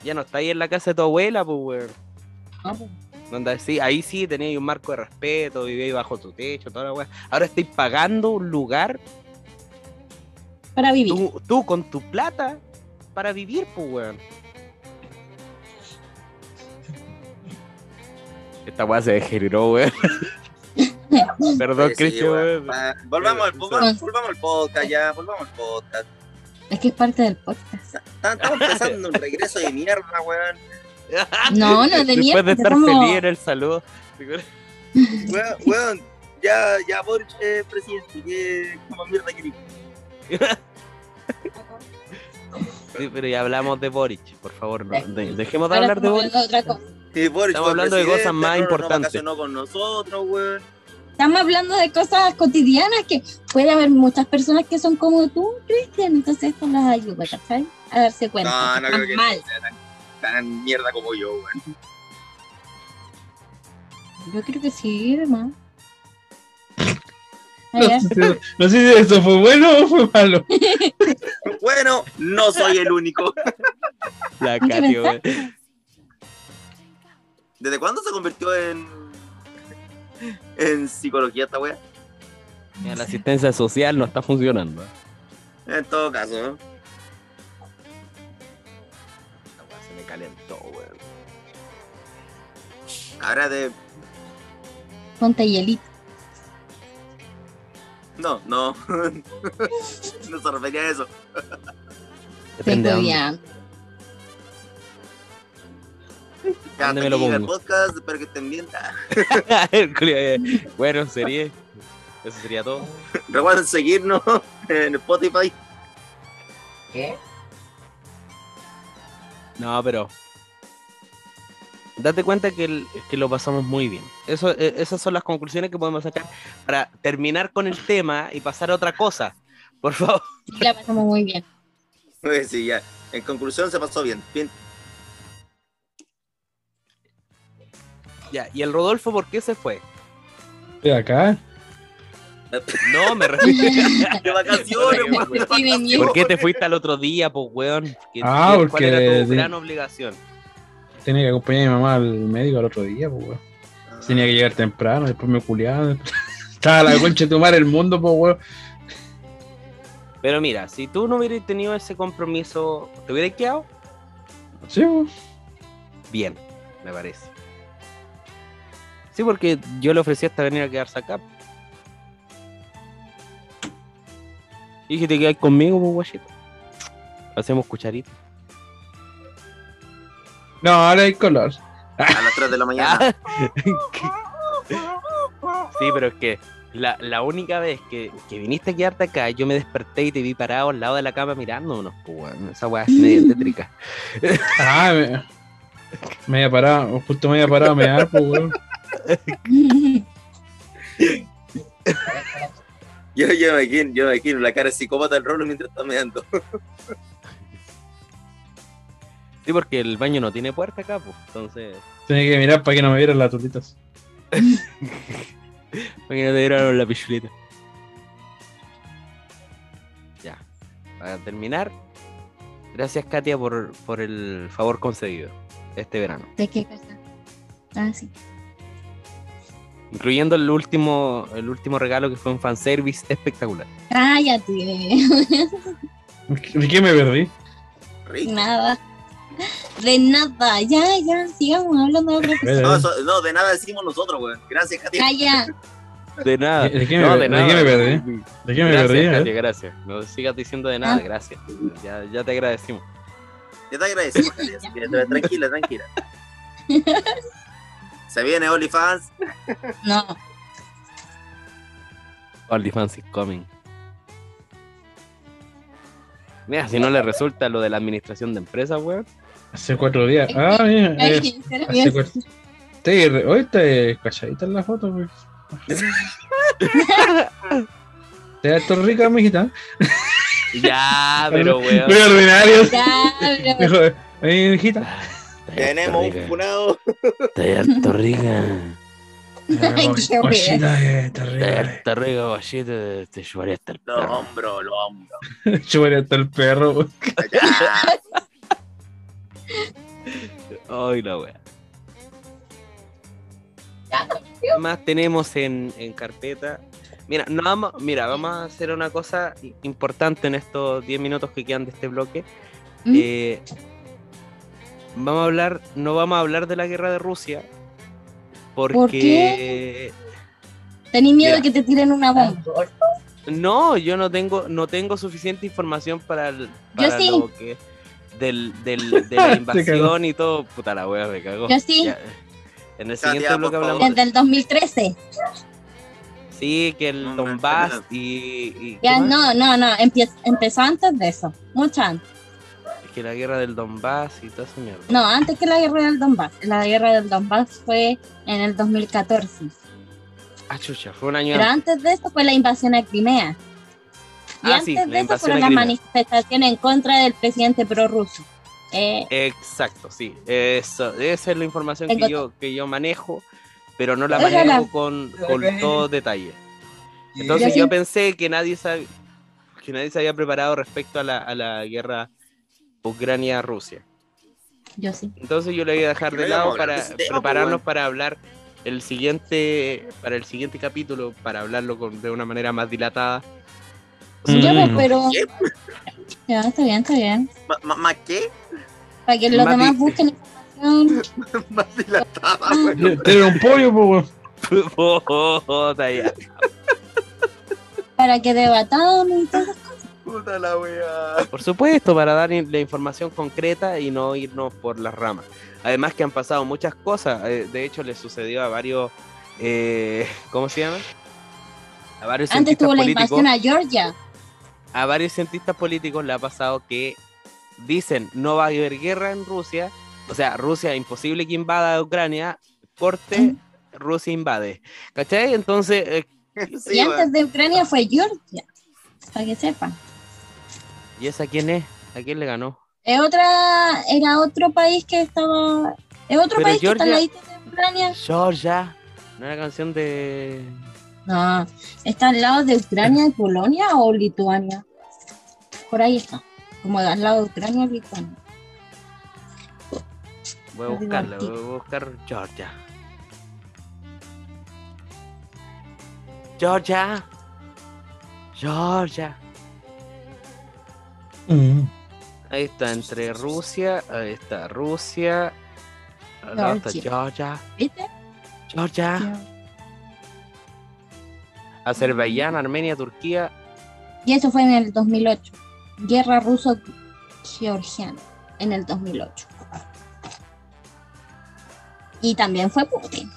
Ya no estáis en la casa de tu abuela, pues, weón. No, pues. Donde sí, ahí sí teníais un marco de respeto, vivíais bajo tu techo, toda la weá. Ahora estáis pagando un lugar, Para vivir. tú, tú con tu plata, para vivir, pues, weón. Esta weá se degeneró, weón. Perdón, Sí, Cristian. Pa- Volvamos al, volvamos, volvamos al podcast ya, volvamos al podcast. Es que es parte del podcast. Estamos empezando un regreso de mierda, weón. No, no, de Después de estar feliz en el saludo. Weón, weón, ya, ya Boric es presidente, que como mierda que Sí, pero ya hablamos de Boric, por favor, no, de- dejemos de Ahora hablar de Boric. hablando de otra cosa. Sí, Boric Estamos hablando de cosas más no importantes. vacacionó con nosotros, weón. Estamos hablando de cosas cotidianas que puede haber muchas personas que son como tú, Cristian. Entonces esto las ayuda, ¿cachai? A darse cuenta. No, no creo que mal. sea tan, tan mierda como yo, weón. Yo creo que sí, hermano. No sé, si, no sé si eso fue bueno o fue malo. Bueno, no soy el único. La ¿Qué Katy, weón. ¿Desde cuándo se convirtió en en psicología esta weá? Ya, La asistencia social no está funcionando. En todo caso, ¿no? Ahora de. ponte hielito. No, no. no se refería a eso. Depende de. Ya, ¿Dónde hasta me lo el podcast, espero que estén bien. Bueno, sería. Eso sería todo. Recuerden seguirnos en Spotify. ¿Qué? No, pero. Date cuenta que, el- que lo pasamos muy bien. Eso, eh, esas son las conclusiones que podemos sacar para terminar con el tema y pasar a otra cosa. Por favor. Sí, la pasamos muy bien. Pues sí, ya. En conclusión, se pasó bien. Bien. Ya, ¿y el Rodolfo por qué se fue? Estoy acá. No, me refiero. De vacaciones, de vacaciones. ¿Por qué te fuiste al otro día, pues, weón? ¿Qué- Ah, ¿Cuál porque era tu de- gran obligación? Tenía que acompañar a mi mamá al médico al otro día, pues, weón. Tenía que llegar temprano, después me culiaban. Estaba la concha de tomar el mundo, pues, weón. Pero mira, si tú no hubieras tenido ese compromiso, ¿te hubieras quedado? Sí, weón. Bien, me parece. Sí, porque yo le ofrecí hasta venir a quedarse acá. Dije, te quedas conmigo, pues, guachito. Hacemos cucharita. No, ahora hay color. A las 3 de la mañana. sí, pero es que la, la única vez que, que viniste a quedarte acá, yo me desperté y te vi parado al lado de la cama mirándonos, pues. Esa weá es media tétrica. Ah, me, me había parado, justo me había parado a mear, pues, weón. Yo, yo, me imagino, yo me imagino la cara de psicópata del rolo mientras está meando. Sí, porque el baño no tiene puerta acá, pues. Entonces, Tenía que mirar para que no me vieran las tulitas. para que no te dieran la pichulita. Ya. Para terminar, gracias Katia por, por el favor concedido este verano. ¿De qué cosa? Ah, sí. Incluyendo el último, el último regalo que fue un fanservice espectacular. Cállate. ¿De qué me perdí? Nada. De nada. Ya, ya, sigamos hablando de otra cosa. No, eso- no, de nada decimos nosotros, weón. Gracias, Katia. Calla. De nada. ¿De qué me- no, de qué me perdí? ¿De qué me gracias, perdí? eh? Gracias. No sigas diciendo de nada, Ah. gracias. Ya, ya te agradecimos. Ya te agradecemos, Katia. así que, tranquila, tranquila. Se viene OnlyFans. No. OnlyFans is coming. Mira, si no le resulta lo de la administración de empresas, weón. Hace cuatro días. Ah, mira. Eh, hace cuatro. Te, hoy está cachadita en la foto, pues. Te da esto rica, mijita. Ya, pero weón. Muy ordinarios. Ya, pero- "Ey, mijita. Tenemos un funado. Está harto rica. Guachita, eh, está Está rica. eh. harto rica, guachito. Te, te llevaría hasta el Los perro. hombros, los hombros. Chuparía hasta el perro. Ay, la wea. Ya, ¿Qué más tenemos en, en carpeta? Mira, no vamos, mira, vamos a hacer una cosa importante en estos 10 minutos que quedan de este bloque. ¿Mm? Eh, vamos a hablar, no vamos a hablar de la guerra de Rusia. Porque ¿Por qué? Tení miedo Mira. de que te tiren una bomba. no, yo no tengo, no tengo suficiente información para, el- para sí. lo que del, del- de la invasión y todo. Puta la wea, me cagó. Yo sí. Ya, En el Katia, siguiente bloque hablamos. Desde el 2013. Sí, que el No, Donbass y. y- ¿qué Ya, no, no, no. empezó antes de eso. Mucho antes. Es que la guerra del Donbass y toda esa mierda. No, antes que la guerra del Donbass. La guerra del Donbass fue en el 2014. Ah, chucha, fue un año Pero antes. antes de eso fue la invasión a Crimea. Y Ah, antes sí, de la eso fueron las manifestaciones en contra del presidente prorruso. Eh, Exacto, sí. Eso, esa es la información que yo, que yo manejo, pero no la manejo la- con, con todo detalle. Entonces Yo yo sí- pensé que nadie sabe, que nadie se había preparado respecto a la, a la guerra Ucrania-Rusia. yo sí. Entonces yo le voy a dejar de lado para tema, prepararnos pues, para hablar el siguiente, para el siguiente capítulo, para hablarlo con, de una manera más dilatada. Ya, pues, Mm. pero. ¿Qué? Ya, está bien, está bien. ¿Ma- ma- ¿Más qué? Para que los Más demás busquen información. Más dilatada, weón. Tiene un pollo, pues. Para que debatamos y todo. Puta la weá. Por supuesto, para dar la información concreta y no irnos por las ramas. Además que han pasado muchas cosas. eh, De hecho, le sucedió a varios... eh, ¿Cómo se llama? A varios Antes tuvo la políticos. invasión a Georgia. A varios cientistas políticos le ha pasado que dicen no va a haber guerra en Rusia, o sea, Rusia es imposible que invada Ucrania, corte, Rusia invade. ¿Cachai? Entonces, eh, Sí, y antes de Ucrania fue Georgia. Para que sepan. ¿y esa quién es? ¿A quién le ganó? Es otra, era otro país que estaba. Es otro Pero país que está al Georgia- ladito de Ucrania. Georgia. ¿No era canción de. No, está al lado de Ucrania y Polonia o Lituania. Por ahí está. Como al lado de Ucrania y Lituania. Voy a buscarla, voy a buscar Georgia. Georgia. Georgia. Mm. Ahí está, entre Rusia, ahí está Rusia, al lado está Georgia. Georgia, ¿Viste? Georgia, Azerbaiyán, Armenia, Turquía. Y eso fue en el 2008. Guerra ruso-georgiana en el 2008. Y también fue Putin.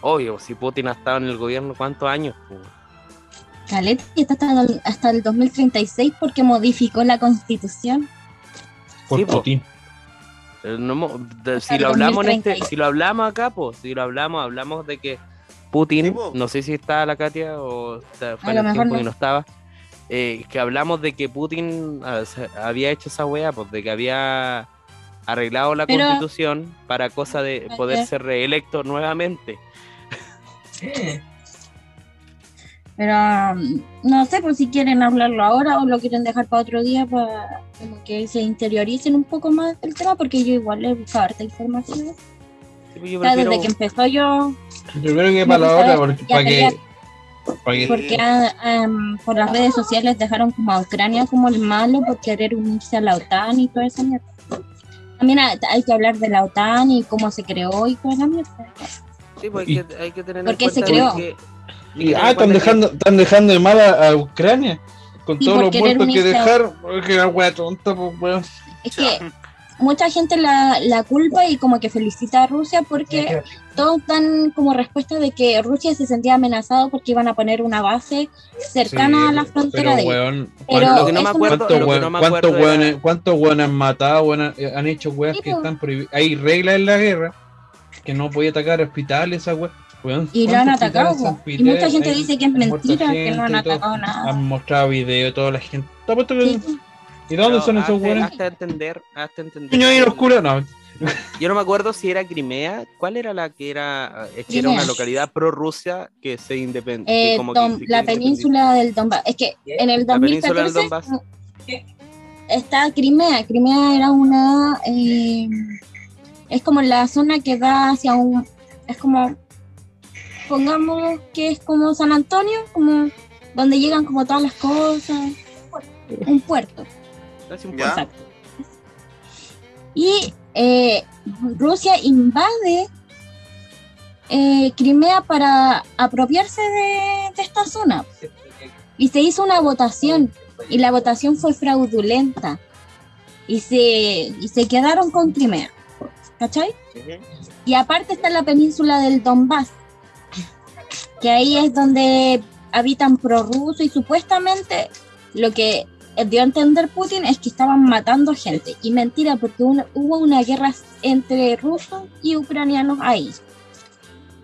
Obvio, si Putin ha estado en el gobierno, ¿cuántos años? Caleta está hasta el, hasta el 2036 porque modificó la constitución. Por Sí. Putin. Eh, no de- si lo hablamos en este, 2030. si lo hablamos acá, pues, si lo hablamos, hablamos de que Putin, Sí, no sé si está la Katia o está- fue A en lo el mejor tiempo no. que no estaba, eh, que hablamos de que Putin ah, había hecho esa weá, pues de que había arreglado la Pero- constitución para cosa de poder ser reelecto nuevamente. Pero um, no sé por si quieren hablarlo ahora o lo quieren dejar para otro día para como que se interioricen un poco más del tema porque yo igual he buscado harta información. Yo prefiero- desde que empezó yo, Yo creo que para la otra, porque, para que. que porque ah, um, por las redes sociales dejaron como a Ucrania como el malo por querer unirse a la OTAN y toda esa mierda. También hay que hablar de la OTAN y cómo se creó y toda esa mierda. sí, pues y- hay que, hay que tener en ¿Por qué se cuenta creó? que- que Y, ah, están cuenta que- dejando, están dejando de mal a, a Ucrania. Con Y todos por los querer muertos que unirse a- dejaron. Porque la wea tonta, pues weón. Es que mucha gente la, la culpa y como que felicita a Rusia porque todos dan como respuesta de que Rusia se sentía amenazado porque iban a poner una base cercana Sí, a la frontera pero, de weón, Pero ¿cuánto- Lo que no me acuerdo- ¿Cuántos weón- no me cuántos acuerdo era- weones- cuántos weones han matado? weones- eh, han hecho weas Sí, que están prohibidas. Hay reglas en la guerra que no podía atacar hospitales, esa wea. Weón, Y lo han ¿cuántos atacado. Y mucha gente hay- dice que es mentira, que no han atacado nada. Han mostrado videos, toda la gente. Sí, ¿Y dónde pero son esos hazte entender, hazte entender. Los culos, no. Yo no me acuerdo si era Crimea. ¿Cuál era la que era? Es que era una localidad pro-Rusia que se independe. Eh, la península del Donbass. Es que en el La península del 2014 Donbass. está Crimea. Crimea era una. eh, es como la zona que da hacia un. Es como. Pongamos que es como San Antonio, como donde llegan como todas las cosas. Un puerto. Casi un. Exacto. Y eh, Rusia invade eh, Crimea para apropiarse de, de esta zona. Y se hizo una votación y la votación fue fraudulenta. Y se, y se quedaron con Crimea. ¿Cachai? Y aparte está la península del Donbass, que ahí es donde habitan prorrusos y supuestamente lo que dio a entender Putin es que estaban matando gente. Y mentira, porque una- hubo una guerra entre rusos y ucranianos ahí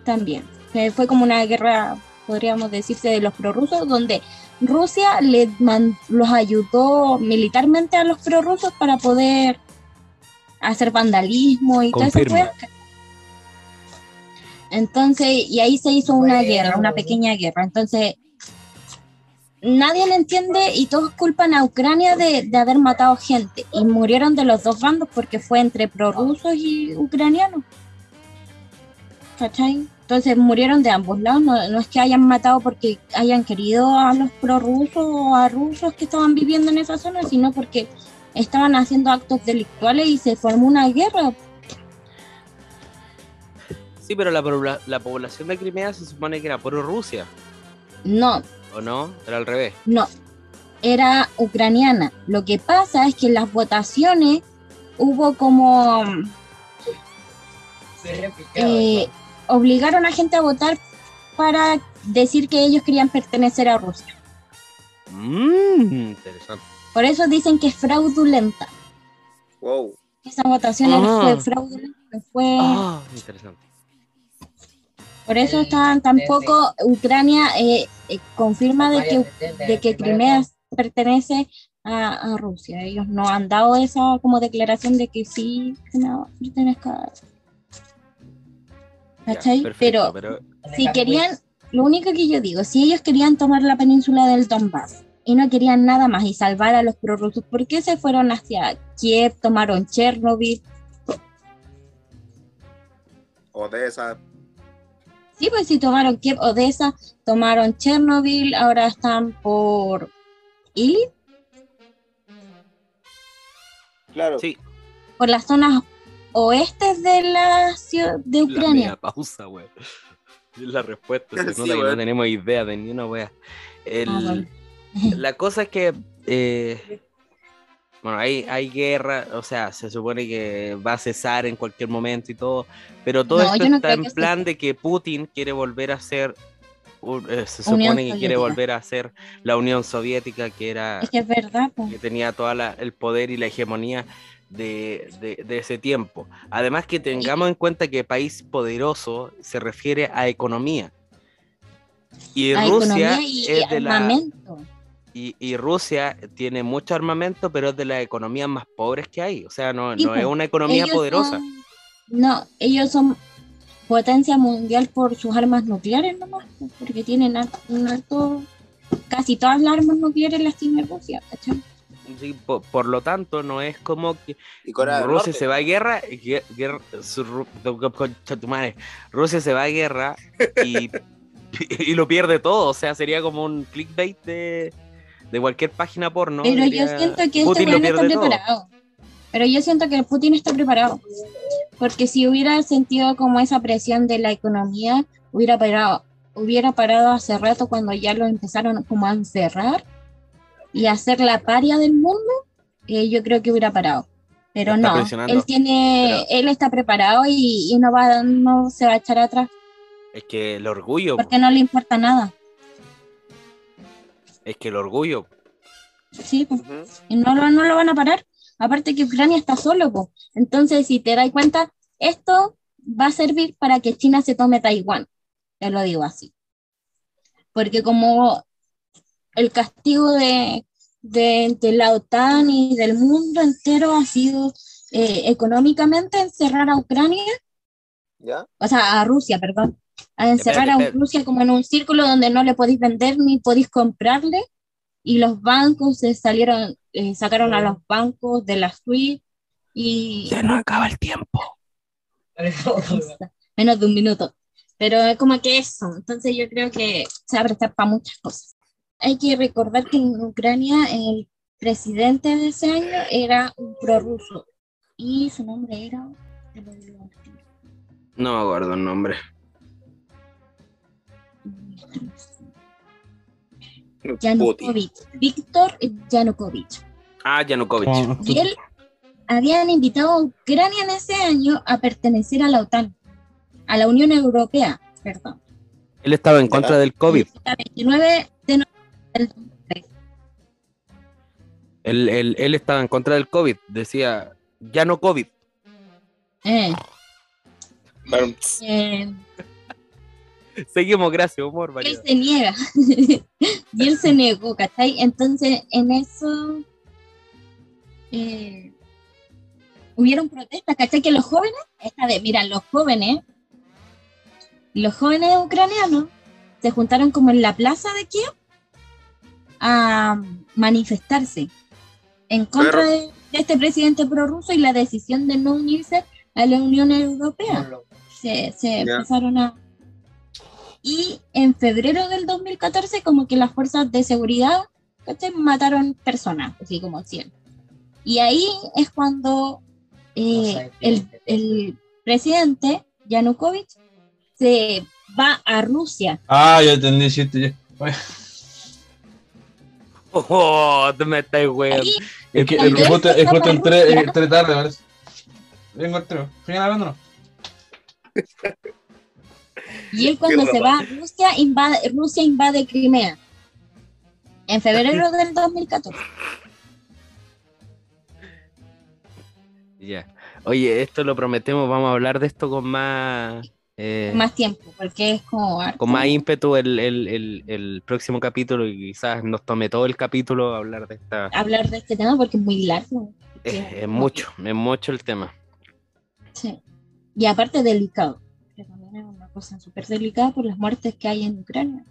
también. Que fue como una guerra, podríamos decirse, de los prorrusos, donde Rusia le man- los ayudó militarmente a los prorrusos para poder hacer vandalismo y Confirmo. cosas. Entonces, y ahí se hizo una guerra, una pequeña guerra. Entonces, nadie le entiende y todos culpan a Ucrania de, de haber matado gente. Y murieron de los dos bandos porque fue entre prorrusos y ucranianos. ¿Cachai? Entonces murieron de ambos lados. No, no es que hayan matado porque hayan querido a los prorrusos o a rusos que estaban viviendo en esa zona, sino porque estaban haciendo actos delictuales y se formó una guerra. Sí, pero la, la población de Crimea se supone que era pro-Rusia, No, ¿o no? Era al revés. no. era ucraniana. Lo que pasa es que en las votaciones hubo como eh, obligaron a gente a votar para decir que ellos querían pertenecer a Rusia. Mm, interesante. Por eso dicen que es fraudulenta. Wow. Esa votación Ah. fue fraudulenta. Fue, Ah, interesante. Por eso están tampoco Ucrania eh, eh, confirma de que, de que Crimea pertenece a, a Rusia. Ellos no han dado esa como declaración de que sí Crimea pertenezca ¿Cachai? perfecto, Pero si querían, lo único que yo digo, si ellos querían tomar la península del Donbass y no querían nada más y salvar a los prorrusos, ¿por qué se fueron hacia Kiev, tomaron Chernobyl? Odessa. Sí, pues si tomaron Kiev, Odessa, tomaron Chernobyl, ahora están por Ili, Claro. Sí, por las zonas oestes de la ciudad de la Ucrania. media pausa, güey. Es la respuesta. Se Sí, nota que no tenemos idea de ni una wea. El- Ah, bueno. La cosa es que. eh, bueno, hay, hay guerra, o sea, se supone que va a cesar en cualquier momento y todo, pero todo No, esto no está en plan de que Putin quiere volver a ser. eh, se Unión supone que quiere volver a ser la Unión Soviética, que era Es que es verdad, pues. que tenía todo el poder y la hegemonía de, de- de ese tiempo. Además que tengamos en cuenta que país poderoso se refiere a economía. Y a Rusia economía y, es de la. Y, y Rusia tiene mucho armamento, pero es de las economías más pobres que hay. O sea, no, no es una economía Ellos poderosa. son- no, ellos son potencia mundial por sus armas nucleares nomás, porque tienen un alto... Casi todas las armas nucleares las tiene Rusia, ¿cachai? Sí, po- por, lo tanto, no es como que Rusia se va a guerra, guerra- su. Rusia se va a guerra y, y lo pierde todo. O sea, sería como un clickbait de, de cualquier página porno. Pero diría, yo siento que este Putin weón está todo. preparado. Pero yo siento que Putin está preparado. Porque si hubiera sentido como esa presión de la economía, hubiera parado, hubiera parado hace rato cuando ya lo empezaron como a encerrar y a hacer la paria del mundo, eh, yo creo que hubiera parado. Pero no, él tiene, él está preparado y, y no va, no se va a echar atrás Es que el orgullo, porque no le importa nada. Es que el orgullo. Sí, pues. Y no, lo- no lo van a parar. Aparte que Ucrania está solo, po. entonces si te das cuenta, esto va a servir para que China se tome Taiwán, te lo digo así. Porque como el castigo de, de, de la OTAN y del mundo entero ha sido eh, económicamente encerrar a Ucrania, ¿Ya? o sea, a Rusia, perdón, a encerrar Espérate, a espérate. Rusia como en un círculo donde no le podéis vender ni podéis comprarle, y los bancos se salieron, eh, sacaron a los bancos de la suite y Se nos acaba el tiempo. menos de un minuto. Pero es como que eso, entonces yo creo que se va a prestar para muchas cosas. Hay que recordar que en Ucrania el presidente de ese año era un prorruso y su nombre era... No me acuerdo el nombre. Yanukovych, Víctor Yanukovych. Ah, Yanukovych. Como- Y él habían invitado a Ucrania en ese año a pertenecer a la OTAN, a la Unión Europea, perdón. Él estaba en contra del COVID. El 29 de noviembre del 2003. Él, él- él estaba en contra del COVID. Decía, ya no COVID. Eh, eh, Seguimos, gracias, humor, él se niega. y él se negó, ¿cachai? Entonces, en eso eh, hubieron protestas, ¿cachai? Que los jóvenes, esta vez, mira, los jóvenes, los jóvenes ucranianos se juntaron como en la plaza de Kiev a manifestarse en contra de, de este presidente prorruso y la decisión de no unirse a la Unión Europea se, se empezaron a... Y en febrero del 2014 como que las fuerzas de seguridad ¿cachai? mataron personas, así como 100. Y ahí es cuando eh, el, el presidente Yanukovych se va a Rusia. Ah, ya entendí, sí, ya. Bueno, Oh, te me estás weón. Es que el justo es justo eh, tres tarde, parece. Vengo al tren. ¿Siguen hablando o no? y él cuando se va a Rusia invade, Rusia invade Crimea. En febrero del 2014. Ya. Oye, esto lo prometemos, vamos a hablar de esto con más. eh, Más tiempo, porque es como harto. con más ímpetu el, el, el, el próximo capítulo y quizás nos tome todo el capítulo hablar de esta. hablar de este tema porque es muy largo. Es, es mucho, es mucho el tema. Sí. Y aparte delicado. Cosa súper delicada por las muertes que hay en Ucrania.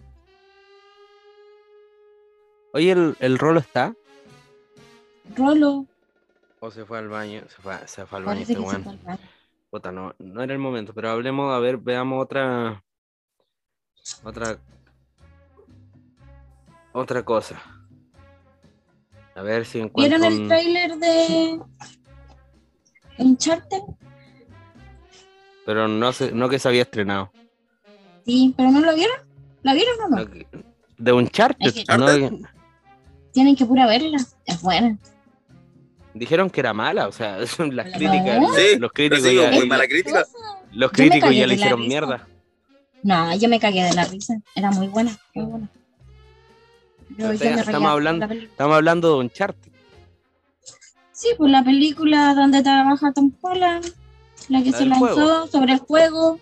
Oye, ¿el, el rolo está? Rolo, ¿O se fue al baño? Se fue, se fue al baño este weón. Puta, no, no era el momento, pero hablemos, a ver, veamos otra. Otra. Otra cosa. A ver si encuentro. ¿Vieron el un- tráiler de Uncharted? Pero no, sé, no que se había estrenado. Sí, pero no lo vieron. ¿La vieron o no? De Uncharted. Es que- ¿no? Tienen que pura verla. Es buena. Dijeron que era mala, o sea, las críticas. Sí, los críticos pero sí, ya, muy mala crítica. los críticos ya le de hicieron risa. mierda. No, yo me cagué de la risa. Era muy buena. Muy buena. Yo, yo Estamos hablando-. Estamos hablando de Uncharted. Sí, pues la película donde trabaja Tom Holland, la que La se lanzó juego. sobre el juego.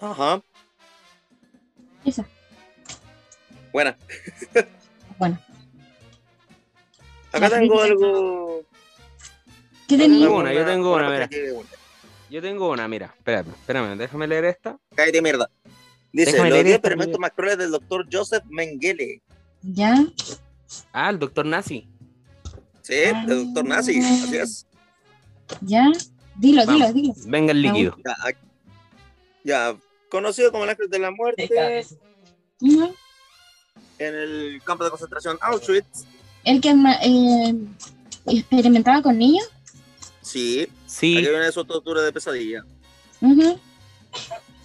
Ajá. Esa. Buena. Bueno, Acá tengo algo. ¿qué tenía? tengo una, yo tengo una, mira. Yo tengo una, mira, espérame, espérame, déjame leer esta. Cállate mierda. Dice, Déjame los leer 10 esta, experimentos más crueles del doctor Joseph Mengele. ¿Ya? Ah, el doctor Nazi. Sí, el doctor nazi, así es. ¿Ya? Dilo, Vamos. dilo, dilo. Venga el líquido. Ya, ac- ya, conocido como el ángel de la muerte en el campo de concentración Auschwitz. El que eh, experimentaba con niños. Sí, Sí, aquí viene su tortura de pesadilla. Ujú.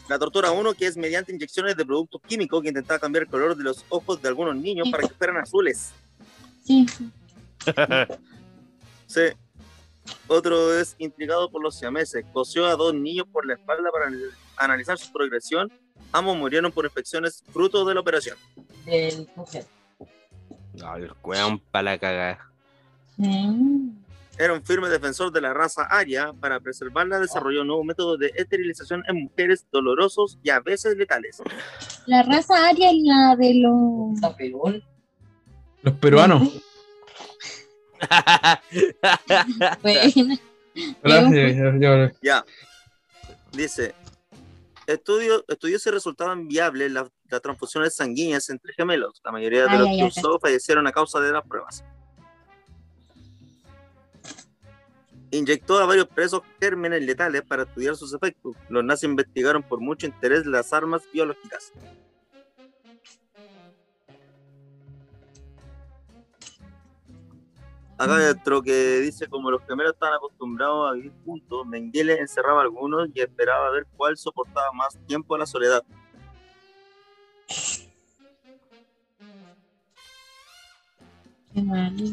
La tortura 1, que es mediante inyecciones de productos químicos que intentaba cambiar el color de los ojos de algunos niños para que fueran azules. Sí. Sí. Otro es intrigado por los siameses. Cosió a dos niños por la espalda para anal- analizar su progresión. Ambos murieron por infecciones fruto de la operación. Del mujer. No, el weón para la cagada. Mm. Era un firme defensor de la raza aria. Para preservarla, desarrolló un nuevo método de esterilización en mujeres dolorosos y a veces letales. La raza aria es la de los. Los peruanos. Bueno. Pero- Ya. Dice. Estudio, estudió si resultaban viables las, las transfusiones sanguíneas entre gemelos. La mayoría de Ay, los ay, que ay. usó fallecieron a causa de las pruebas. Inyectó a varios presos gérmenes letales para estudiar sus efectos. Los nazis investigaron por mucho interés las armas biológicas. Acá hay otro que dice como los gemelos estaban acostumbrados a vivir juntos, Mengele encerraba a algunos y esperaba ver cuál soportaba más tiempo la soledad.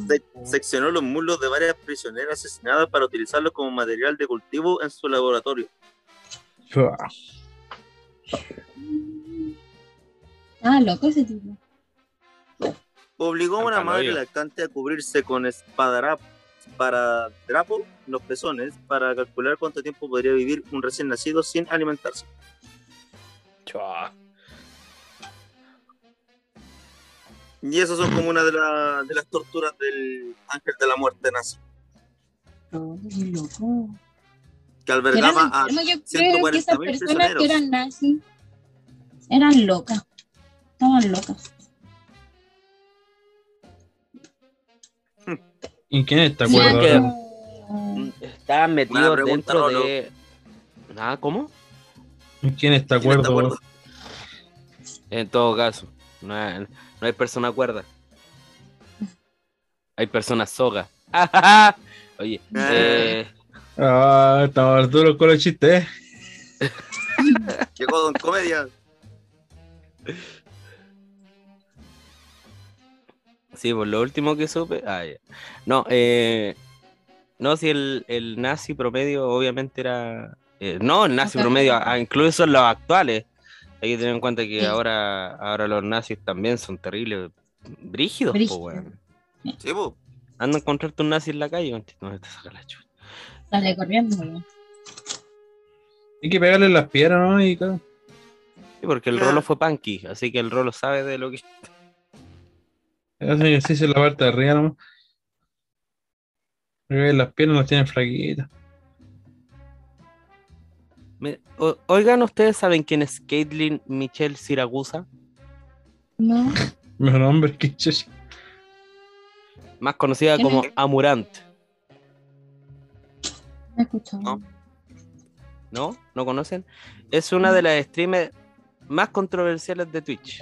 Se- seccionó los muslos de varias prisioneras asesinadas para utilizarlos como material de cultivo en su laboratorio. Ah, loco ese tipo. Obligó a una madre lactante a cubrirse con espadarap para trapo los pezones para calcular cuánto tiempo podría vivir un recién nacido sin alimentarse. Chua. Y esas son como una de, la- de las torturas del ángel de la muerte nazi, Oh, loco. que Eran albergaba a enfermos, yo creo que esas 140.000 personas que eran nazis eran locas. Estaban locas. ¿Y quién está acuerdo? metidos pregunta, dentro Rolo. de. Ah, ¿cómo? ¿Quién está ¿Quién está acuerdo? acuerdo? En todo caso, no hay, no hay persona cuerda. Hay personas soga. Oye, eh, Ah, estamos duros con los chistes. ¿eh? Llegó Don Comedia. Sí, por lo último que supe. Ah, ya. No, eh, no, si el, el nazi promedio obviamente era. eh, no, el nazi promedio, ah, incluso los actuales. Hay que tener en cuenta que Sí. ahora, ahora los nazis también son terribles, brígidos, po, Brígidos. weón. Sí, po. Anda a encontrarte un nazi en la calle, no te saca la chucha. Sale corriendo. weón. Hay que pegarle las piedras, ¿no? Y claro. Sí, porque el rolo fue punky, así que el rolo sabe de lo que. Hacen ejercicio en la parte de arriba nomás. Las piernas las tienen flaquitas. O- Oigan, ¿ustedes saben quién es Caitlyn Michelle Siragusa? No, Mejor nombre que. Más conocida ¿Quién como es? Amurant. ¿No? ¿No conocen? Es una de las streamers más controversiales de Twitch.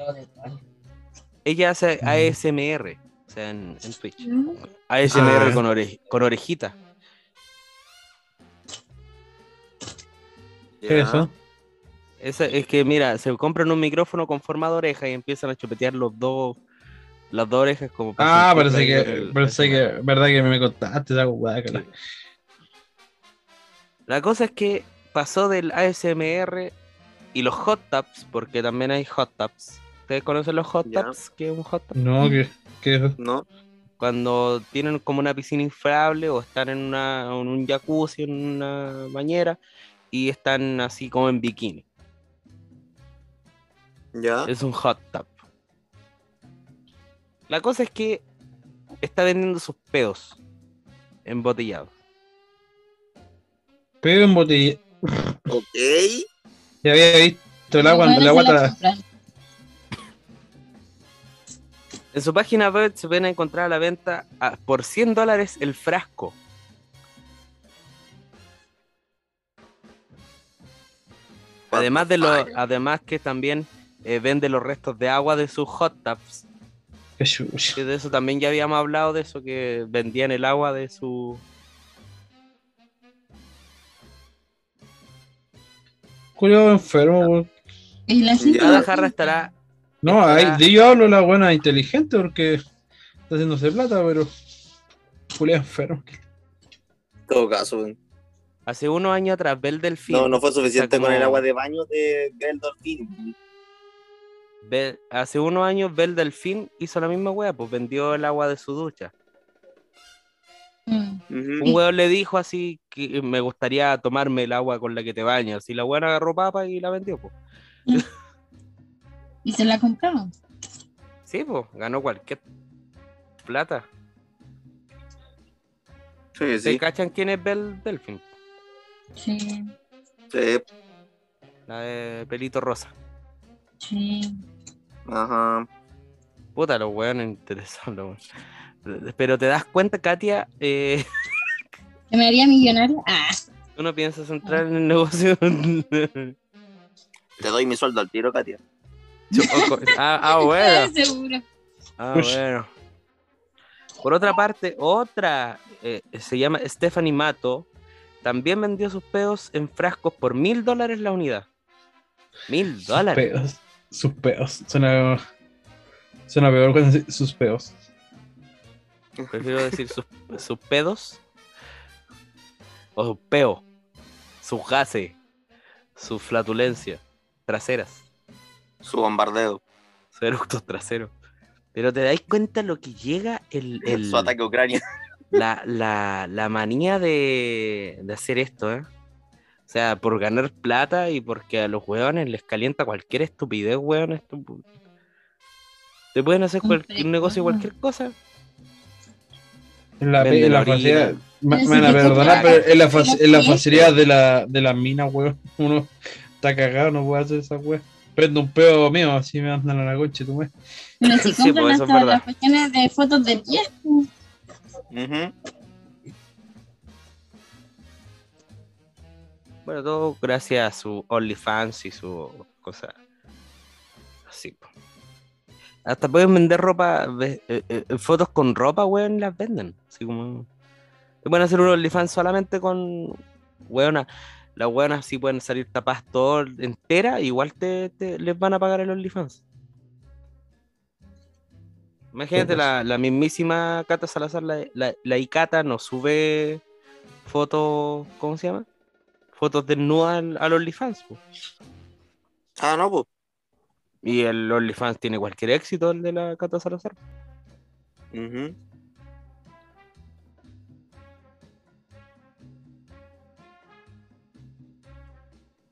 Ella hace Mm. ASMR, o sea, en, en Twitch. ¿No? ASMR Ah. con, ore- con orejita. ¿Qué es eso? Esa- es que, mira, se compran un micrófono con forma de oreja y empiezan a chupetear los dos, las dos orejas como Ah, parece que, el- parece el- que, verdad que me contaste esa guácala. La cosa es que pasó del ASMR y los hot tubs, porque también hay hot tubs. ¿Ustedes conocen los hot tubs? ¿Qué es un hot tub? No, que, que ¿No? Cuando tienen como una piscina inflable o están en, una, en un jacuzzi, en una bañera y están así como en bikini. Ya. Es un hot tub. La cosa es que está vendiendo sus pedos embotellados. pego en botella. Ok. Ya había visto el agua, la En su página web se pueden encontrar a la venta a- por 100 dólares el frasco. Además de lo, además que también eh, vende los restos de agua de sus hot tubs. De eso también ya habíamos hablado de eso, que vendían el agua de su. Cuidado enfermo, weón. Y la gente Cada no- jarra estará. No, estará- ahí, de yo hablo la buena inteligente porque está haciéndose plata, pero. Cuidado enfermo. En todo caso, weón. Hace unos años atrás, Bel Delfín. No, no fue suficiente con el agua de baño de, del delfín. Bel- hace unos años Bel Delfín hizo la misma wea, pues vendió el agua de su ducha. Mm. Un weón le dijo así que me gustaría tomarme el agua con la que te bañas. Y la weona agarró papa y la vendió, pues. Y se la compraron. Sí, pues, ganó cualquier plata. Sí, ¿Se sí. cachan quién es Bel Delfín? Sí, Sí. La de pelito rosa. sí. Ajá. Puta, los weones interesantes, weón. Pero te das cuenta, Katia, eh, ¿Que me haría millonario? Ah, tú no piensas entrar en el negocio. Te doy mi sueldo al tiro, Katia. ah, ah, bueno. seguro. Ah, bueno. Por otra parte, otra eh, se llama Stephanie Mato. También vendió sus pedos en frascos por mil dólares la unidad. Mil Sus dólares. pedos. Sus pedos. Suena. Suena peor cuando sus pedos. Prefiero decir sus, sus pedos. O su peo. Sus gases. Su flatulencia. Traseras. Su bombardeo. Sus eructos traseros. Pero te dais cuenta lo que llega el, el- Su ataque a Ucrania. la, la, la manía de, de hacer esto, ¿eh? O sea, por ganar plata y porque a los hueones les calienta cualquier estupidez, hueón. esto- Te pueden hacer cualquier negocio, cualquier cosa. En la, en la facilidad. Me van a perdonar, pero en la, en la las facilidad de la, de la mina, weón. Uno está cagado, no puede hacer esa weón. Prendo un pedo mío, así me mandan a la concha, tú me. Pero si Sí, compran pues, es hasta verdad. las cuestiones de fotos de pies. pues. Ujú. Bueno, todo gracias a su OnlyFans y su cosa así. Hasta pueden vender ropa, ve- eh, eh, fotos con ropa, weón, las venden. Así como. Te pueden hacer un OnlyFans solamente con. Weona. Las weonas sí pueden salir tapadas todo entera, igual te, te- les van a pagar el OnlyFans. Imagínate, la, la mismísima Cata Salazar, la, la, la Icata, no sube fotos, ¿cómo se llama? Fotos desnudas al, al OnlyFans. po. Ah, no, pues. Y el OnlyFans tiene cualquier éxito, el de la Cata Salazar. Ujú.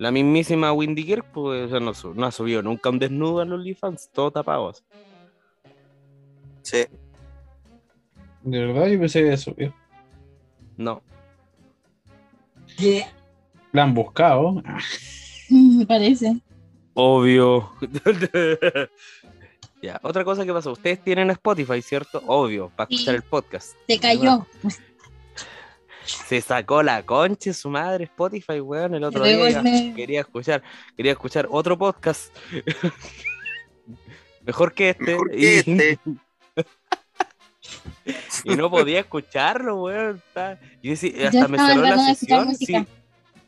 La mismísima Windy Kirk, pues, o sea, no, ha subido nunca un desnudo al OnlyFans, todo tapado. así. Sí. De verdad, yo pensé que subió. No. ¿Qué? La han buscado. Me parece. Obvio. ya, otra cosa que pasó. Ustedes tienen Spotify, ¿cierto? Obvio, para escuchar el podcast. Se cayó. Se sacó la concha su madre Spotify, weón, el otro día. me- Quería escuchar, quería escuchar otro podcast. Mejor que este. Mejor que y, este. y no podía escucharlo, weón. Yo decía, Yo hasta me cerró la sesión. Sí.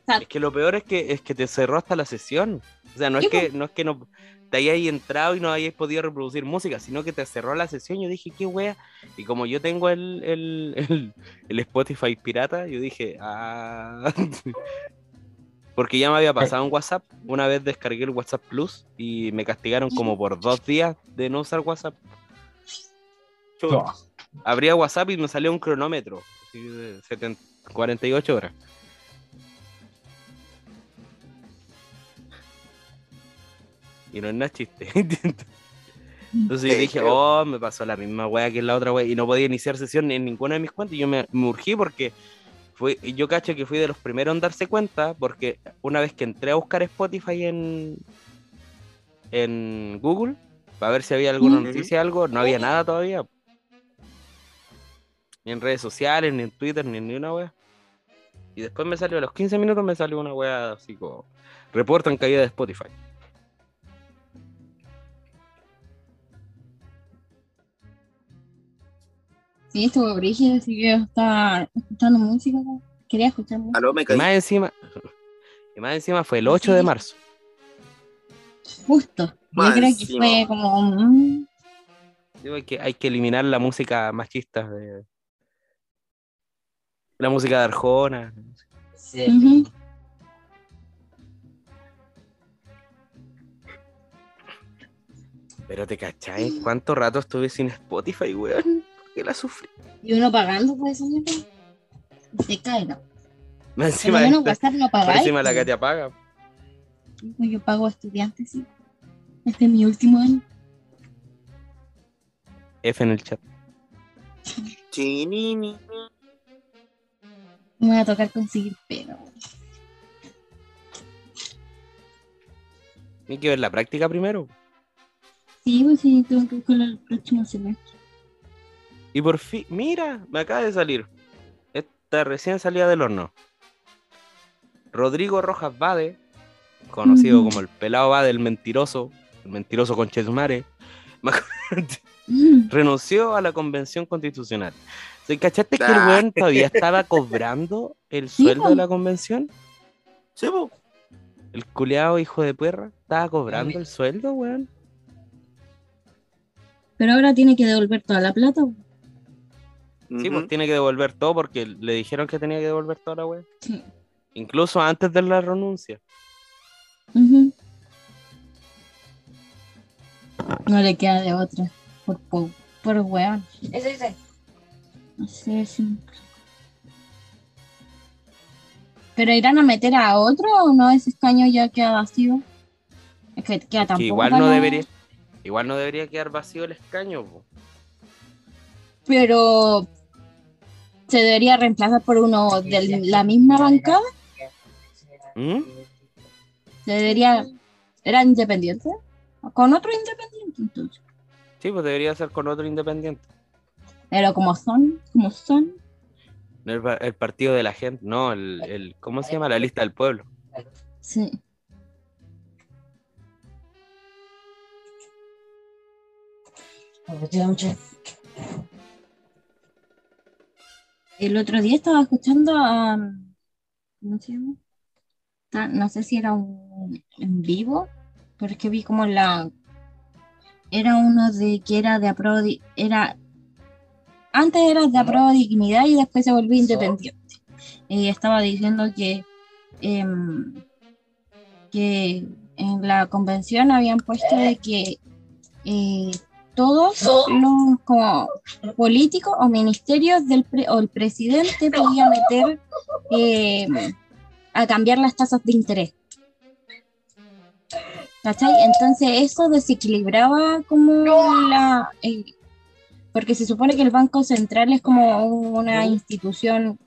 Es que lo peor es que es que te cerró hasta la sesión. O sea, no es que no es que no te hayáis entrado y no hayáis podido reproducir música, sino que te cerró la sesión. Yo dije, qué wea. Y como yo tengo el, el, el, el Spotify pirata, yo dije, ah. Porque ya me había pasado en WhatsApp. Una vez descargué el WhatsApp Plus y me castigaron como por dos días de no usar WhatsApp. no. Abría WhatsApp y me salió un cronómetro. así de 70 48 horas. Y no es nada chiste. Entonces yo Sí, dije, oh, me pasó la misma wea que la otra wea. Y no podía iniciar sesión en ninguna de mis cuentas. Y yo me, me urgí porque fui, yo cacho que fui de los primeros en darse cuenta. Porque una vez que entré a buscar Spotify en, en Google, para ver si había alguna Ujú. noticia, algo, no había nada todavía. Ni en redes sociales, ni en Twitter, ni en ni una wea. Y después me salió, a los 15 minutos me salió una wea así como, reportan caída de Spotify. Sí, estuvo brígido, así que yo estaba escuchando música. Quería escuchar música. Aló, me Y más encima, y más encima fue el 8 de marzo. Justo. Yo Más creo que encima. fue como. Digo, que, hay que eliminar la música machista de la música de Arjona. Sí. Pero te cachai, ¿cuánto rato estuve sin Spotify, weón? ¿Por qué la sufrí? Y uno pagando por esa mierda. Se cae, ¿no? Más encima, lo menos esta- WhatsApp no más pagáis. encima la que te apaga. Pues Yo pago estudiantes, sí. Este es mi último año. F en el chat. Chinini. Me va a tocar conseguir pega. Hay que ver la práctica primero. Sí, pues sí, tengo que buscarlo el próximo semestre. Y por fin, mira, me acaba de salir. Esta recién salida del horno. Rodrigo Rojas Bade, conocido Ujú. como el pelado Bade, el mentiroso, el mentiroso Conchetumare, Mm, renunció a la convención constitucional. ¿Se cachaste que el Ah. weón todavía estaba cobrando el sueldo de la convención? Sí, po. El culeado hijo de perra estaba cobrando el sueldo, weón. Pero ahora tiene que devolver toda la plata. Sí, pues tiene que devolver todo porque le dijeron que tenía que devolver toda la weón. Sí. Incluso antes de la renuncia. Ujú. No le queda de otra. Por, por, por weón. Ese, ese. No sé si- ¿Pero irán a meter a otro o no? Ese escaño ya queda vacío. Es que queda tampoco. Que igual no para- debería, igual no debería quedar vacío el escaño, po. Pero se debería reemplazar por uno de la misma bancada. ¿Mm? Se debería. ¿Era independiente? Con otro independiente, entonces. Sí, pues debería ser con otro independiente. Pero como son, como son. El partido de la gente, no, el, el- ¿cómo se llama? La lista del pueblo. Sí. El otro día estaba escuchando a. ¿Cómo se llama? No sé si era un en vivo, pero es que vi como la. era uno de que era de di- era antes era de apruebo dignidad y después se volvió independiente. Y estaba diciendo que em, que en la convención habían puesto de que eh, todos los como políticos o ministerios del pre- o el presidente podía meter eh, a cambiar las tasas de interés. ¿Cachai? Entonces eso desequilibraba como la... eh, porque se supone que el Banco Central es como una institución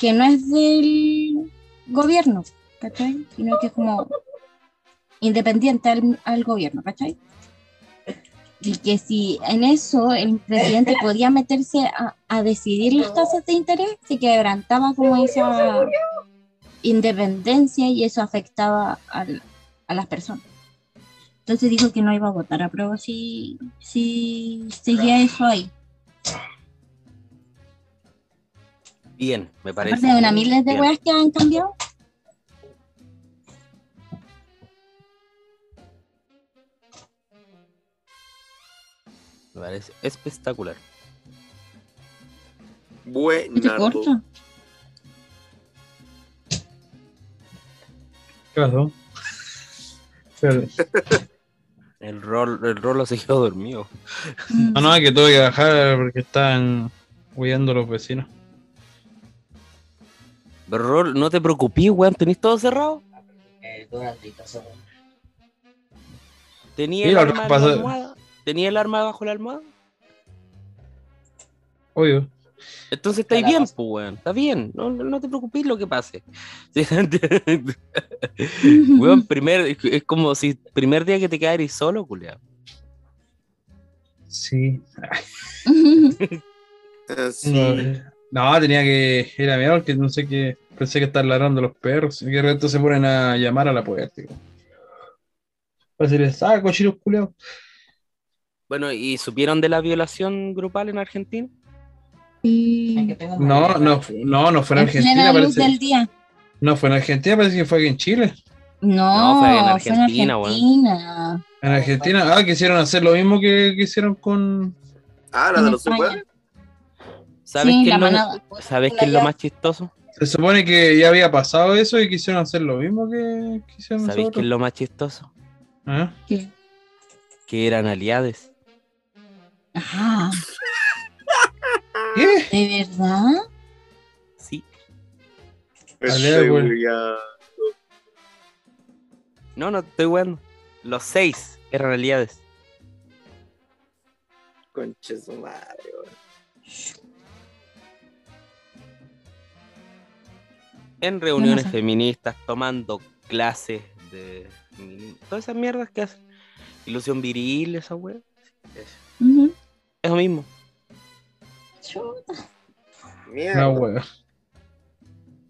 que no es del gobierno, ¿cachai? Sino que es como independiente al, al gobierno, ¿cachai? Y que si en eso el presidente podía meterse a, a decidir las tasas de interés, se quebrantaba como esa independencia y eso afectaba al- a las personas. Entonces dijo que no iba a votar a prueba si, si seguía eso ahí. Bien, me parece. Aparte de una miles de weas que han cambiado. Me parece espectacular. ¿Qué Buena. te corta? ¿Qué pasó? El rol, el rolo se quedó dormido. Mm. No, no, que tuve que bajar porque estaban huyendo los vecinos. Pero Rol, no te preocupes, weón, tenés todo cerrado. Eh, eso. Tenía Sí, el lo arma Tenía el arma bajo la almohada. Obvio. Entonces estáis bien, pues, weón. Está bien. No, no te preocupes lo que pase. Weón, primer, es como si primer día que te quedaras solo, culiao. Sí. Sí. No, no, tenía que ir a mirar porque no sé qué. Pensé que estaban ladrando los perros. Y que de repente se ponen a llamar a la puerta. Para decirles, ah, cochinos culeados. Bueno, ¿y supieron de la violación grupal en Argentina? No, no, no, no fue en Argentina, luz parece. del día. No, fue en Argentina, parece que fue aquí en Chile. No, No, fue en fue en Argentina. Argentina. En Argentina, ah, quisieron hacer lo mismo que, que hicieron con. Ah, la de los. ¿Sabes Sí, qué es lo, manada. ¿sabes qué es lo más chistoso? Se supone que ya había pasado eso y quisieron hacer lo mismo que, que hicieron ¿Sabéis qué es lo más chistoso? ¿Ah? ¿Qué? Que eran aliados. Ah, ¿Qué? ¿de verdad? Sí. Dale, güey. Estoy ya- No, no estoy bueno. Los seis eran aliados. Conche su madre, weón. En reuniones sé. feministas, tomando clases de. Todas esas mierdas que hacen. Ilusión viril, esa wea. Es- Ujú. Eso mismo. Chuta. Mierda. No, weón.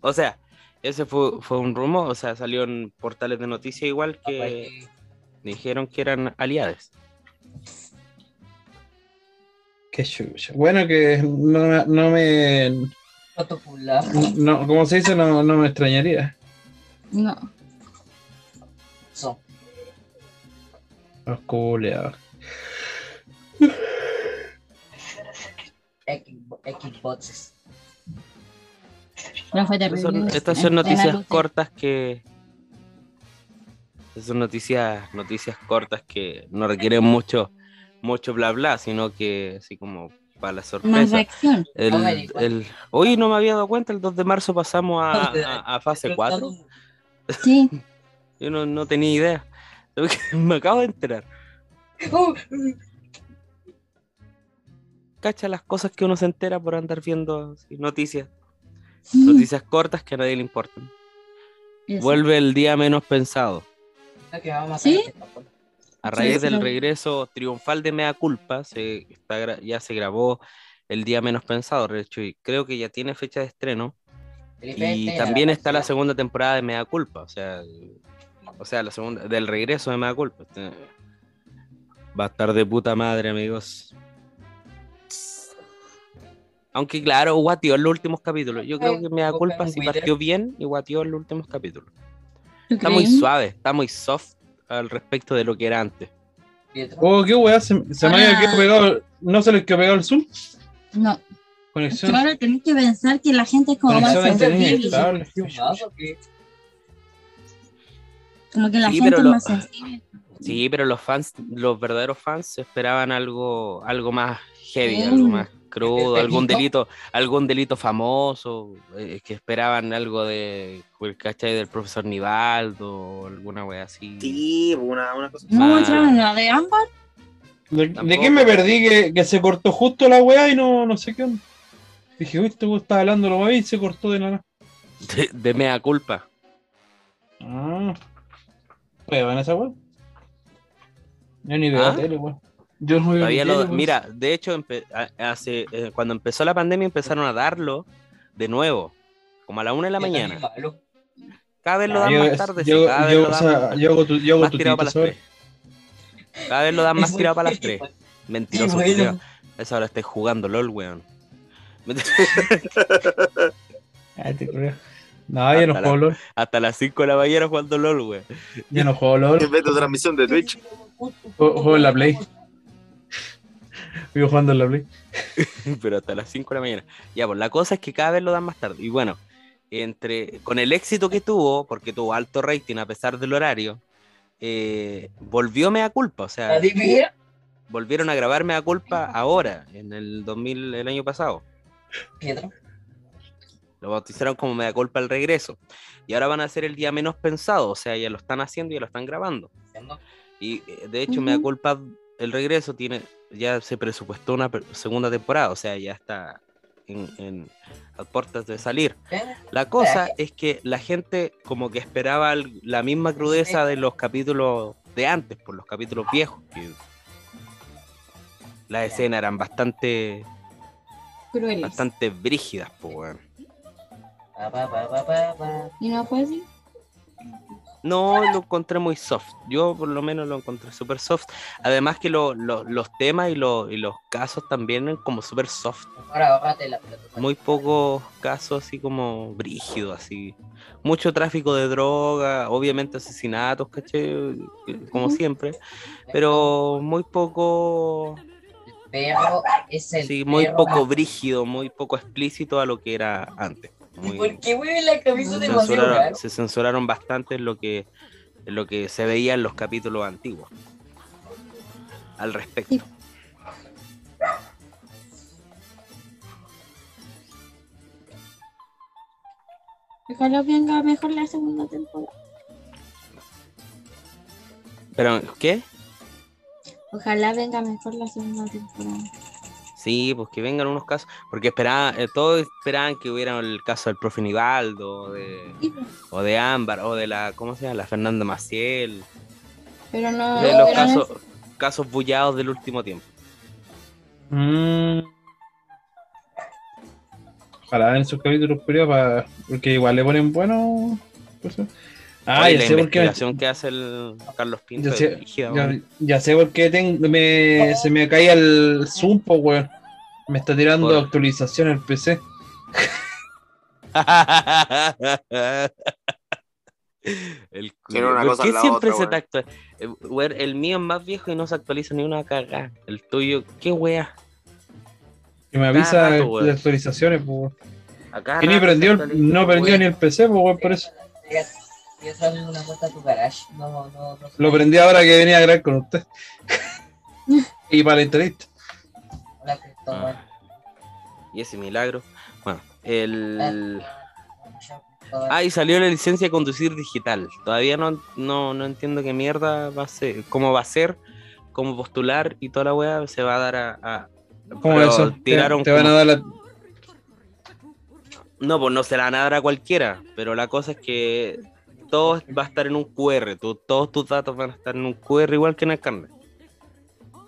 O sea, ese fue, fue un rumor. O sea, salió en portales de noticias igual que dijeron que eran aliados. Qué chucha. Bueno, que no, me- no me. No, como se dice, no, no me extrañaría. No. Son. Los culeados. Xboxes. No fue Estas terrible. son, estas En son plena noticias cortas que. estas Son noticias, noticias cortas que no requieren mucho, mucho bla bla, sino que así como para la Más sorpresa. reacción. El, No me di cuenta. el- hoy no me había dado cuenta, el 2 de marzo pasamos a, a- a fase 4. Sí. Yo no, no tenía idea. Me acabo de enterar. Cacha las cosas que uno se entera por andar viendo así, noticias. Noticias cortas que a nadie le importan. Eso. Vuelve el día menos pensado. ¿Sí? A raíz Sí, del sí. regreso triunfal de Mea Culpa, se está, ya se grabó el día menos pensado, y creo que ya tiene fecha de estreno. Y también está la segunda temporada de Mea Culpa, o sea, o sea, la segunda del regreso de Mea Culpa. Este, Va a estar de puta madre, amigos. Aunque claro, guateó en los últimos capítulos. Yo creo que Mea Busca Culpa Twitter. partió bien y guateó en los últimos capítulos. ¿Tú Está muy suave, está muy soft al respecto de lo que era antes. Oh, qué weá, se, se me quedado pegado. ¿No se les quedó pegado el zoom? No, Conexión. ahora tenés que pensar que la gente es como más Conexión sensible. inestable. ¿Un más o qué? Como que la Sí, gente es lo- más sensible. Sí, pero los fans, los verdaderos fans esperaban algo, algo más heavy, algo más crudo, ¿De algún delito, algún delito famoso, eh, que esperaban algo de el cachai del profesor Nivaldo o alguna wea así. Sí, una, una cosa. ¿No la de Ámbar? ¿De, de qué me perdí que, que se cortó justo la weá y no, no sé qué onda? Dije, uy, este weón estaba hablando lo y se cortó de nada. De, de mea culpa. Ah. ¿Prueban esa weá? Yo ni veo ¿Ah? tele, weón. Yo no veo tele, lo- mira, de hecho, hace, eh, cuando empezó la pandemia empezaron a darlo de nuevo, como a la una de la mañana. Cada vez lo Ah, dan más tarde, yo, hago más tirado para las tres. Cada vez lo dan más tirado para las tres. Mentiroso, culiao. Esa hora estoy jugando LOL, weón. No, yo no Hasta juego LOL. Hasta las 5 de la mañana jugando LOL, weón. Yo no juego LOL. En vez de transmisión de Twitch. Juego, en la Play. Vivo jugando en la Play. Pero hasta las 5 de la mañana. Ya, pues la cosa es que cada vez lo dan más tarde. Y bueno, entre con el éxito que tuvo, porque tuvo alto rating a pesar del horario, eh, volvió Mea Culpa. O sea, volvieron a grabar Mea Culpa ahora, en el 2000, el año pasado. Pietro. Lo bautizaron como Mea Culpa al regreso. Y ahora van a ser el día menos pensado. O sea, ya lo están haciendo y ya lo están grabando. Y eh, de hecho, Ujú. Mea Culpa, el regreso tiene, ya se presupuestó una segunda temporada, o sea, ya está en, en- a puertas de salir. La cosa es que la gente como que esperaba el- la misma crudeza de los capítulos de antes, por los capítulos viejos, que las escenas eran bastante, Crueles. bastante brígidas, pues, weón. ¿Y no fue así? No, lo encontré muy soft. Yo por lo menos lo encontré súper soft. Además que lo- lo- los temas y, lo- y los casos también como súper soft. Ahora bájate la pelota. Muy pocos casos así como brígidos, así. Mucho tráfico de droga, obviamente asesinatos, caché, como siempre. Pero muy poco, El perro es el sí, muy poco brígido, muy poco explícito a lo que era antes. ¿Y Muy- ¿Por qué mueve la camisa demasiado censuraron- raro? se censuraron bastante en lo que en lo que se veía en los capítulos antiguos al respecto. Ojalá venga mejor la segunda temporada. Pero, ¿qué? Ojalá venga mejor la segunda temporada. Sí, pues que vengan unos casos, porque esperaban, eh, todos esperaban que hubiera el caso del profe Nivaldo, o de, Sí, pues, o de Ámbar, o de la, ¿cómo se llama? La Fernanda Maciel, Pero no. de los no casos, casos bullados del último tiempo. Mm. Ojalá en sus capítulos para. Porque igual le ponen bueno. cosas. Ah, Oye, ya la sé por qué. que hace el Carlos Pinto Ya sé, ya, sé por qué me, se me caía el Zoom, po, weón. Me está tirando Por- actualización el PC. el Tiene una ¿Por cosa qué siempre otra, se te actualiza? Eh, El mío es más viejo y no se actualiza ni una cagada. El tuyo, ¿qué wea? Que me avisa rato, de actualizaciones. Acá Que ni prendió, el- no prendió ni el PC, po, weón, por eso. Voy a darle una vuelta a tu garage. No, no, no. Lo prendí ahora que venía a grabar con usted. y para la entrevista. Cristóbal. Y ese milagro. Bueno, el. Ah, Ah, y salió la licencia de conducir digital. Todavía no, no, no entiendo qué mierda va a ser, cómo va a ser, cómo postular y toda la weá se va a dar a. a- ¿Cómo eso? Te, Tiraron te van como- a dar la. No, pues no se la van a dar a cualquiera, pero la cosa es que todo va a estar en un QR, tú- todos tus datos van a estar en un QR igual que en el carnet.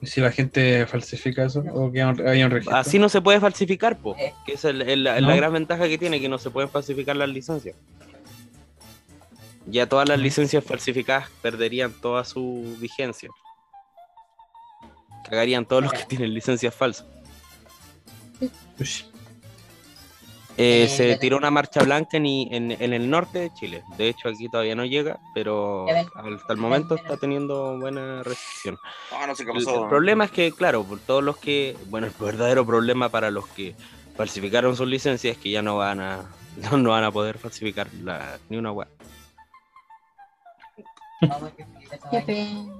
¿Y si la gente falsifica eso? ¿O que hay un registro? Así no se puede falsificar, po, Eh. que es el- el- la No. gran ventaja que tiene, que no se pueden falsificar las licencias. Ya todas las licencias falsificadas perderían toda su vigencia. Cagarían todos los que tienen licencias falsas. Eh, Eh, se tiró una marcha blanca en, i- en- en el norte de Chile. De hecho, aquí todavía no llega, pero hasta el momento está teniendo buena recepción. Ah, no sé qué El, pasó. el problema es que, claro, por todos los que, bueno, el verdadero problema para los que falsificaron sus licencias es que ya no van a, no, no van a poder falsificar la- ni una web. Vamos a explicar esa Qué vaina. pena.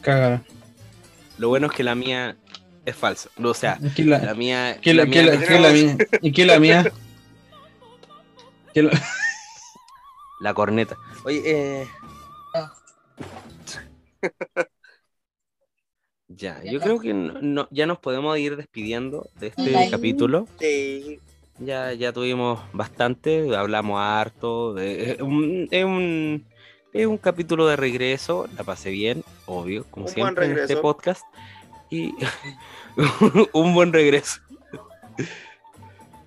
Cágala. Lo bueno es que la mía es falsa. O sea, ¿Qué la, la mía. qué la, la qué mía la, es qué la mía? ¿Y qué la mía? ¿Qué la- la corneta. Oye, eh. Ah. Ya, yo creo que no, no- ya nos podemos ir despidiendo de este Bye. capítulo. Sí. Ya, ya tuvimos bastante, hablamos harto. de- es, un, es, un, es un capítulo de regreso, la pasé bien, obvio, como Un siempre en este podcast. Y un buen regreso.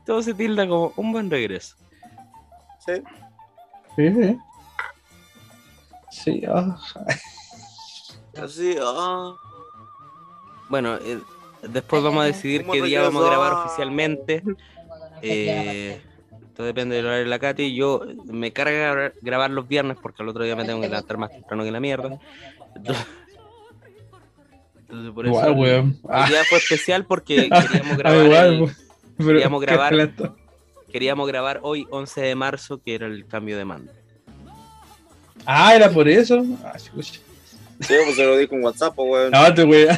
Todo se tilda como un buen regreso. Sí. Sí, sí. Sí, ah. Así, ah. Bueno, eh, después vamos a decidir qué día vamos a grabar oficialmente. Eh, todo depende del horario de la Katy. Yo me carga gra- grabar los viernes porque el otro día me tengo que levantar más temprano que la mierda. Entonces, entonces por eso weón. el Ah, fue especial porque queríamos ah, grabar, igual, el- weón. Pero queríamos grabar. queríamos grabar hoy 11 de marzo que era el cambio de mando. Ah, era por eso. Ah. Sí, pues se lo dijo en WhatsApp, pues, weón. No, te weón.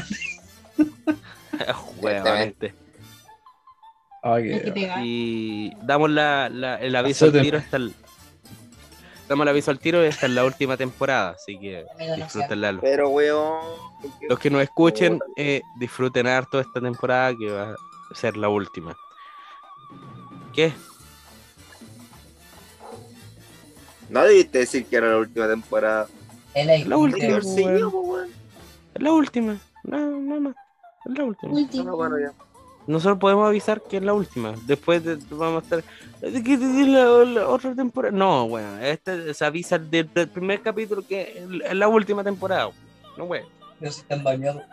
Ah, que- pegar. Y damos la, la- el aviso Azóteme. tiro hasta el, damos el aviso al tiro esta es la última temporada, así que disfrútenla. Pero, weón. Los que nos escuchen, eh, disfruten harto esta temporada que va a ser la última. ¿Qué? No debiste decir que era la última temporada. La última. Weón. Es la última. No, no más. Es la última. Último. Bueno, ya. Nosotros podemos avisar que es la última. Después de- vamos a estar. "Es que es la, la otra temporada. No, bueno, este se avisa del, del primer capítulo que es la última temporada. No, güey. No se están bañados.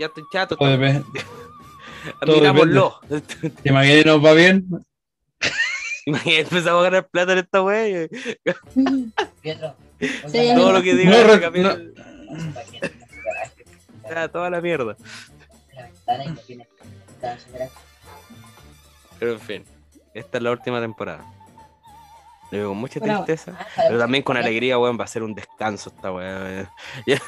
Ya estoy chato. todo depende. todo Admirámoslo. ¿Te imaginas nos va bien? Imagínate, empezamos a ganar plata en esta wey. Sí, Todo lo que diga No, este La sea toda la mierda. ventana y no tiene. Pero en fin, esta es la última temporada. Digo con mucha tristeza, Ah, pero también con alegría, weón, va a ser un descanso esta. Ya.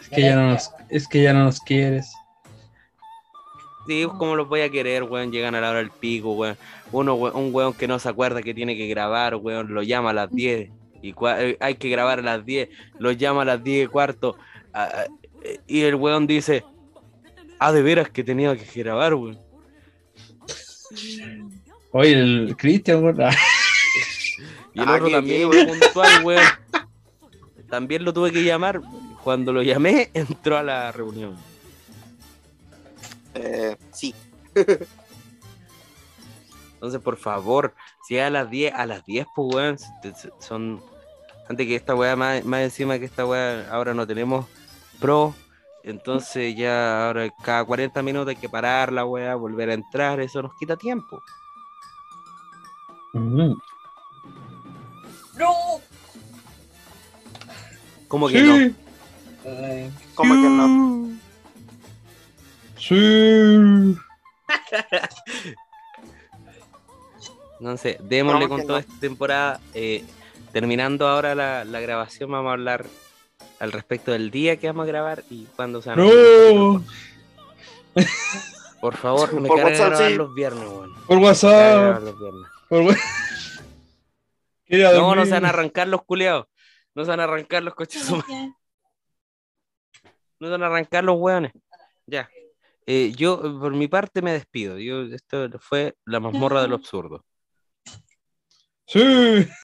Es que ya no nos, es que ya no nos quieres. Sí, ¿cómo los voy a querer, weón? Llegan a la hora del pico, weón. Uno, un weón que no se acuerda que tiene que grabar, weón, lo llama a las 10 y eh, hay que grabar a las 10, lo llama a las 10 y cuarto ah, ah, y el weón dice, ah, de veras que tenía que grabar, weón. Oye, el Cristian, weón. ah, Y el Ah, otro qué también, puntual, weón. También lo tuve que llamar. Cuando lo llamé, entró a la reunión. Eh, sí. Entonces, por favor, si es a las 10, a las 10, pues, weón, son... Antes que esta weá, más, más encima que esta weá, ahora no tenemos pro, entonces ya ahora cada 40 minutos hay que parar la weá, volver a entrar, eso nos quita tiempo. mm. ¡No! ¿Cómo que no? Sí, Ay, ¿Cómo que no? sí. Entonces, démosle ¿Cómo con toda no? esta temporada. eh, terminando ahora la, la grabación, vamos a hablar al respecto del día que vamos a grabar y cuándo se van a No. Por favor, me Por WhatsApp, grabar sí. los viernes, weón. Por WhatsApp. los viernes. Por No, no se van a arrancar los culeados. No se van a arrancar los coches. No se van a arrancar los hueones. Ya. Eh, yo, por mi parte, me despido. Yo, esto fue la mazmorra del absurdo. Sí.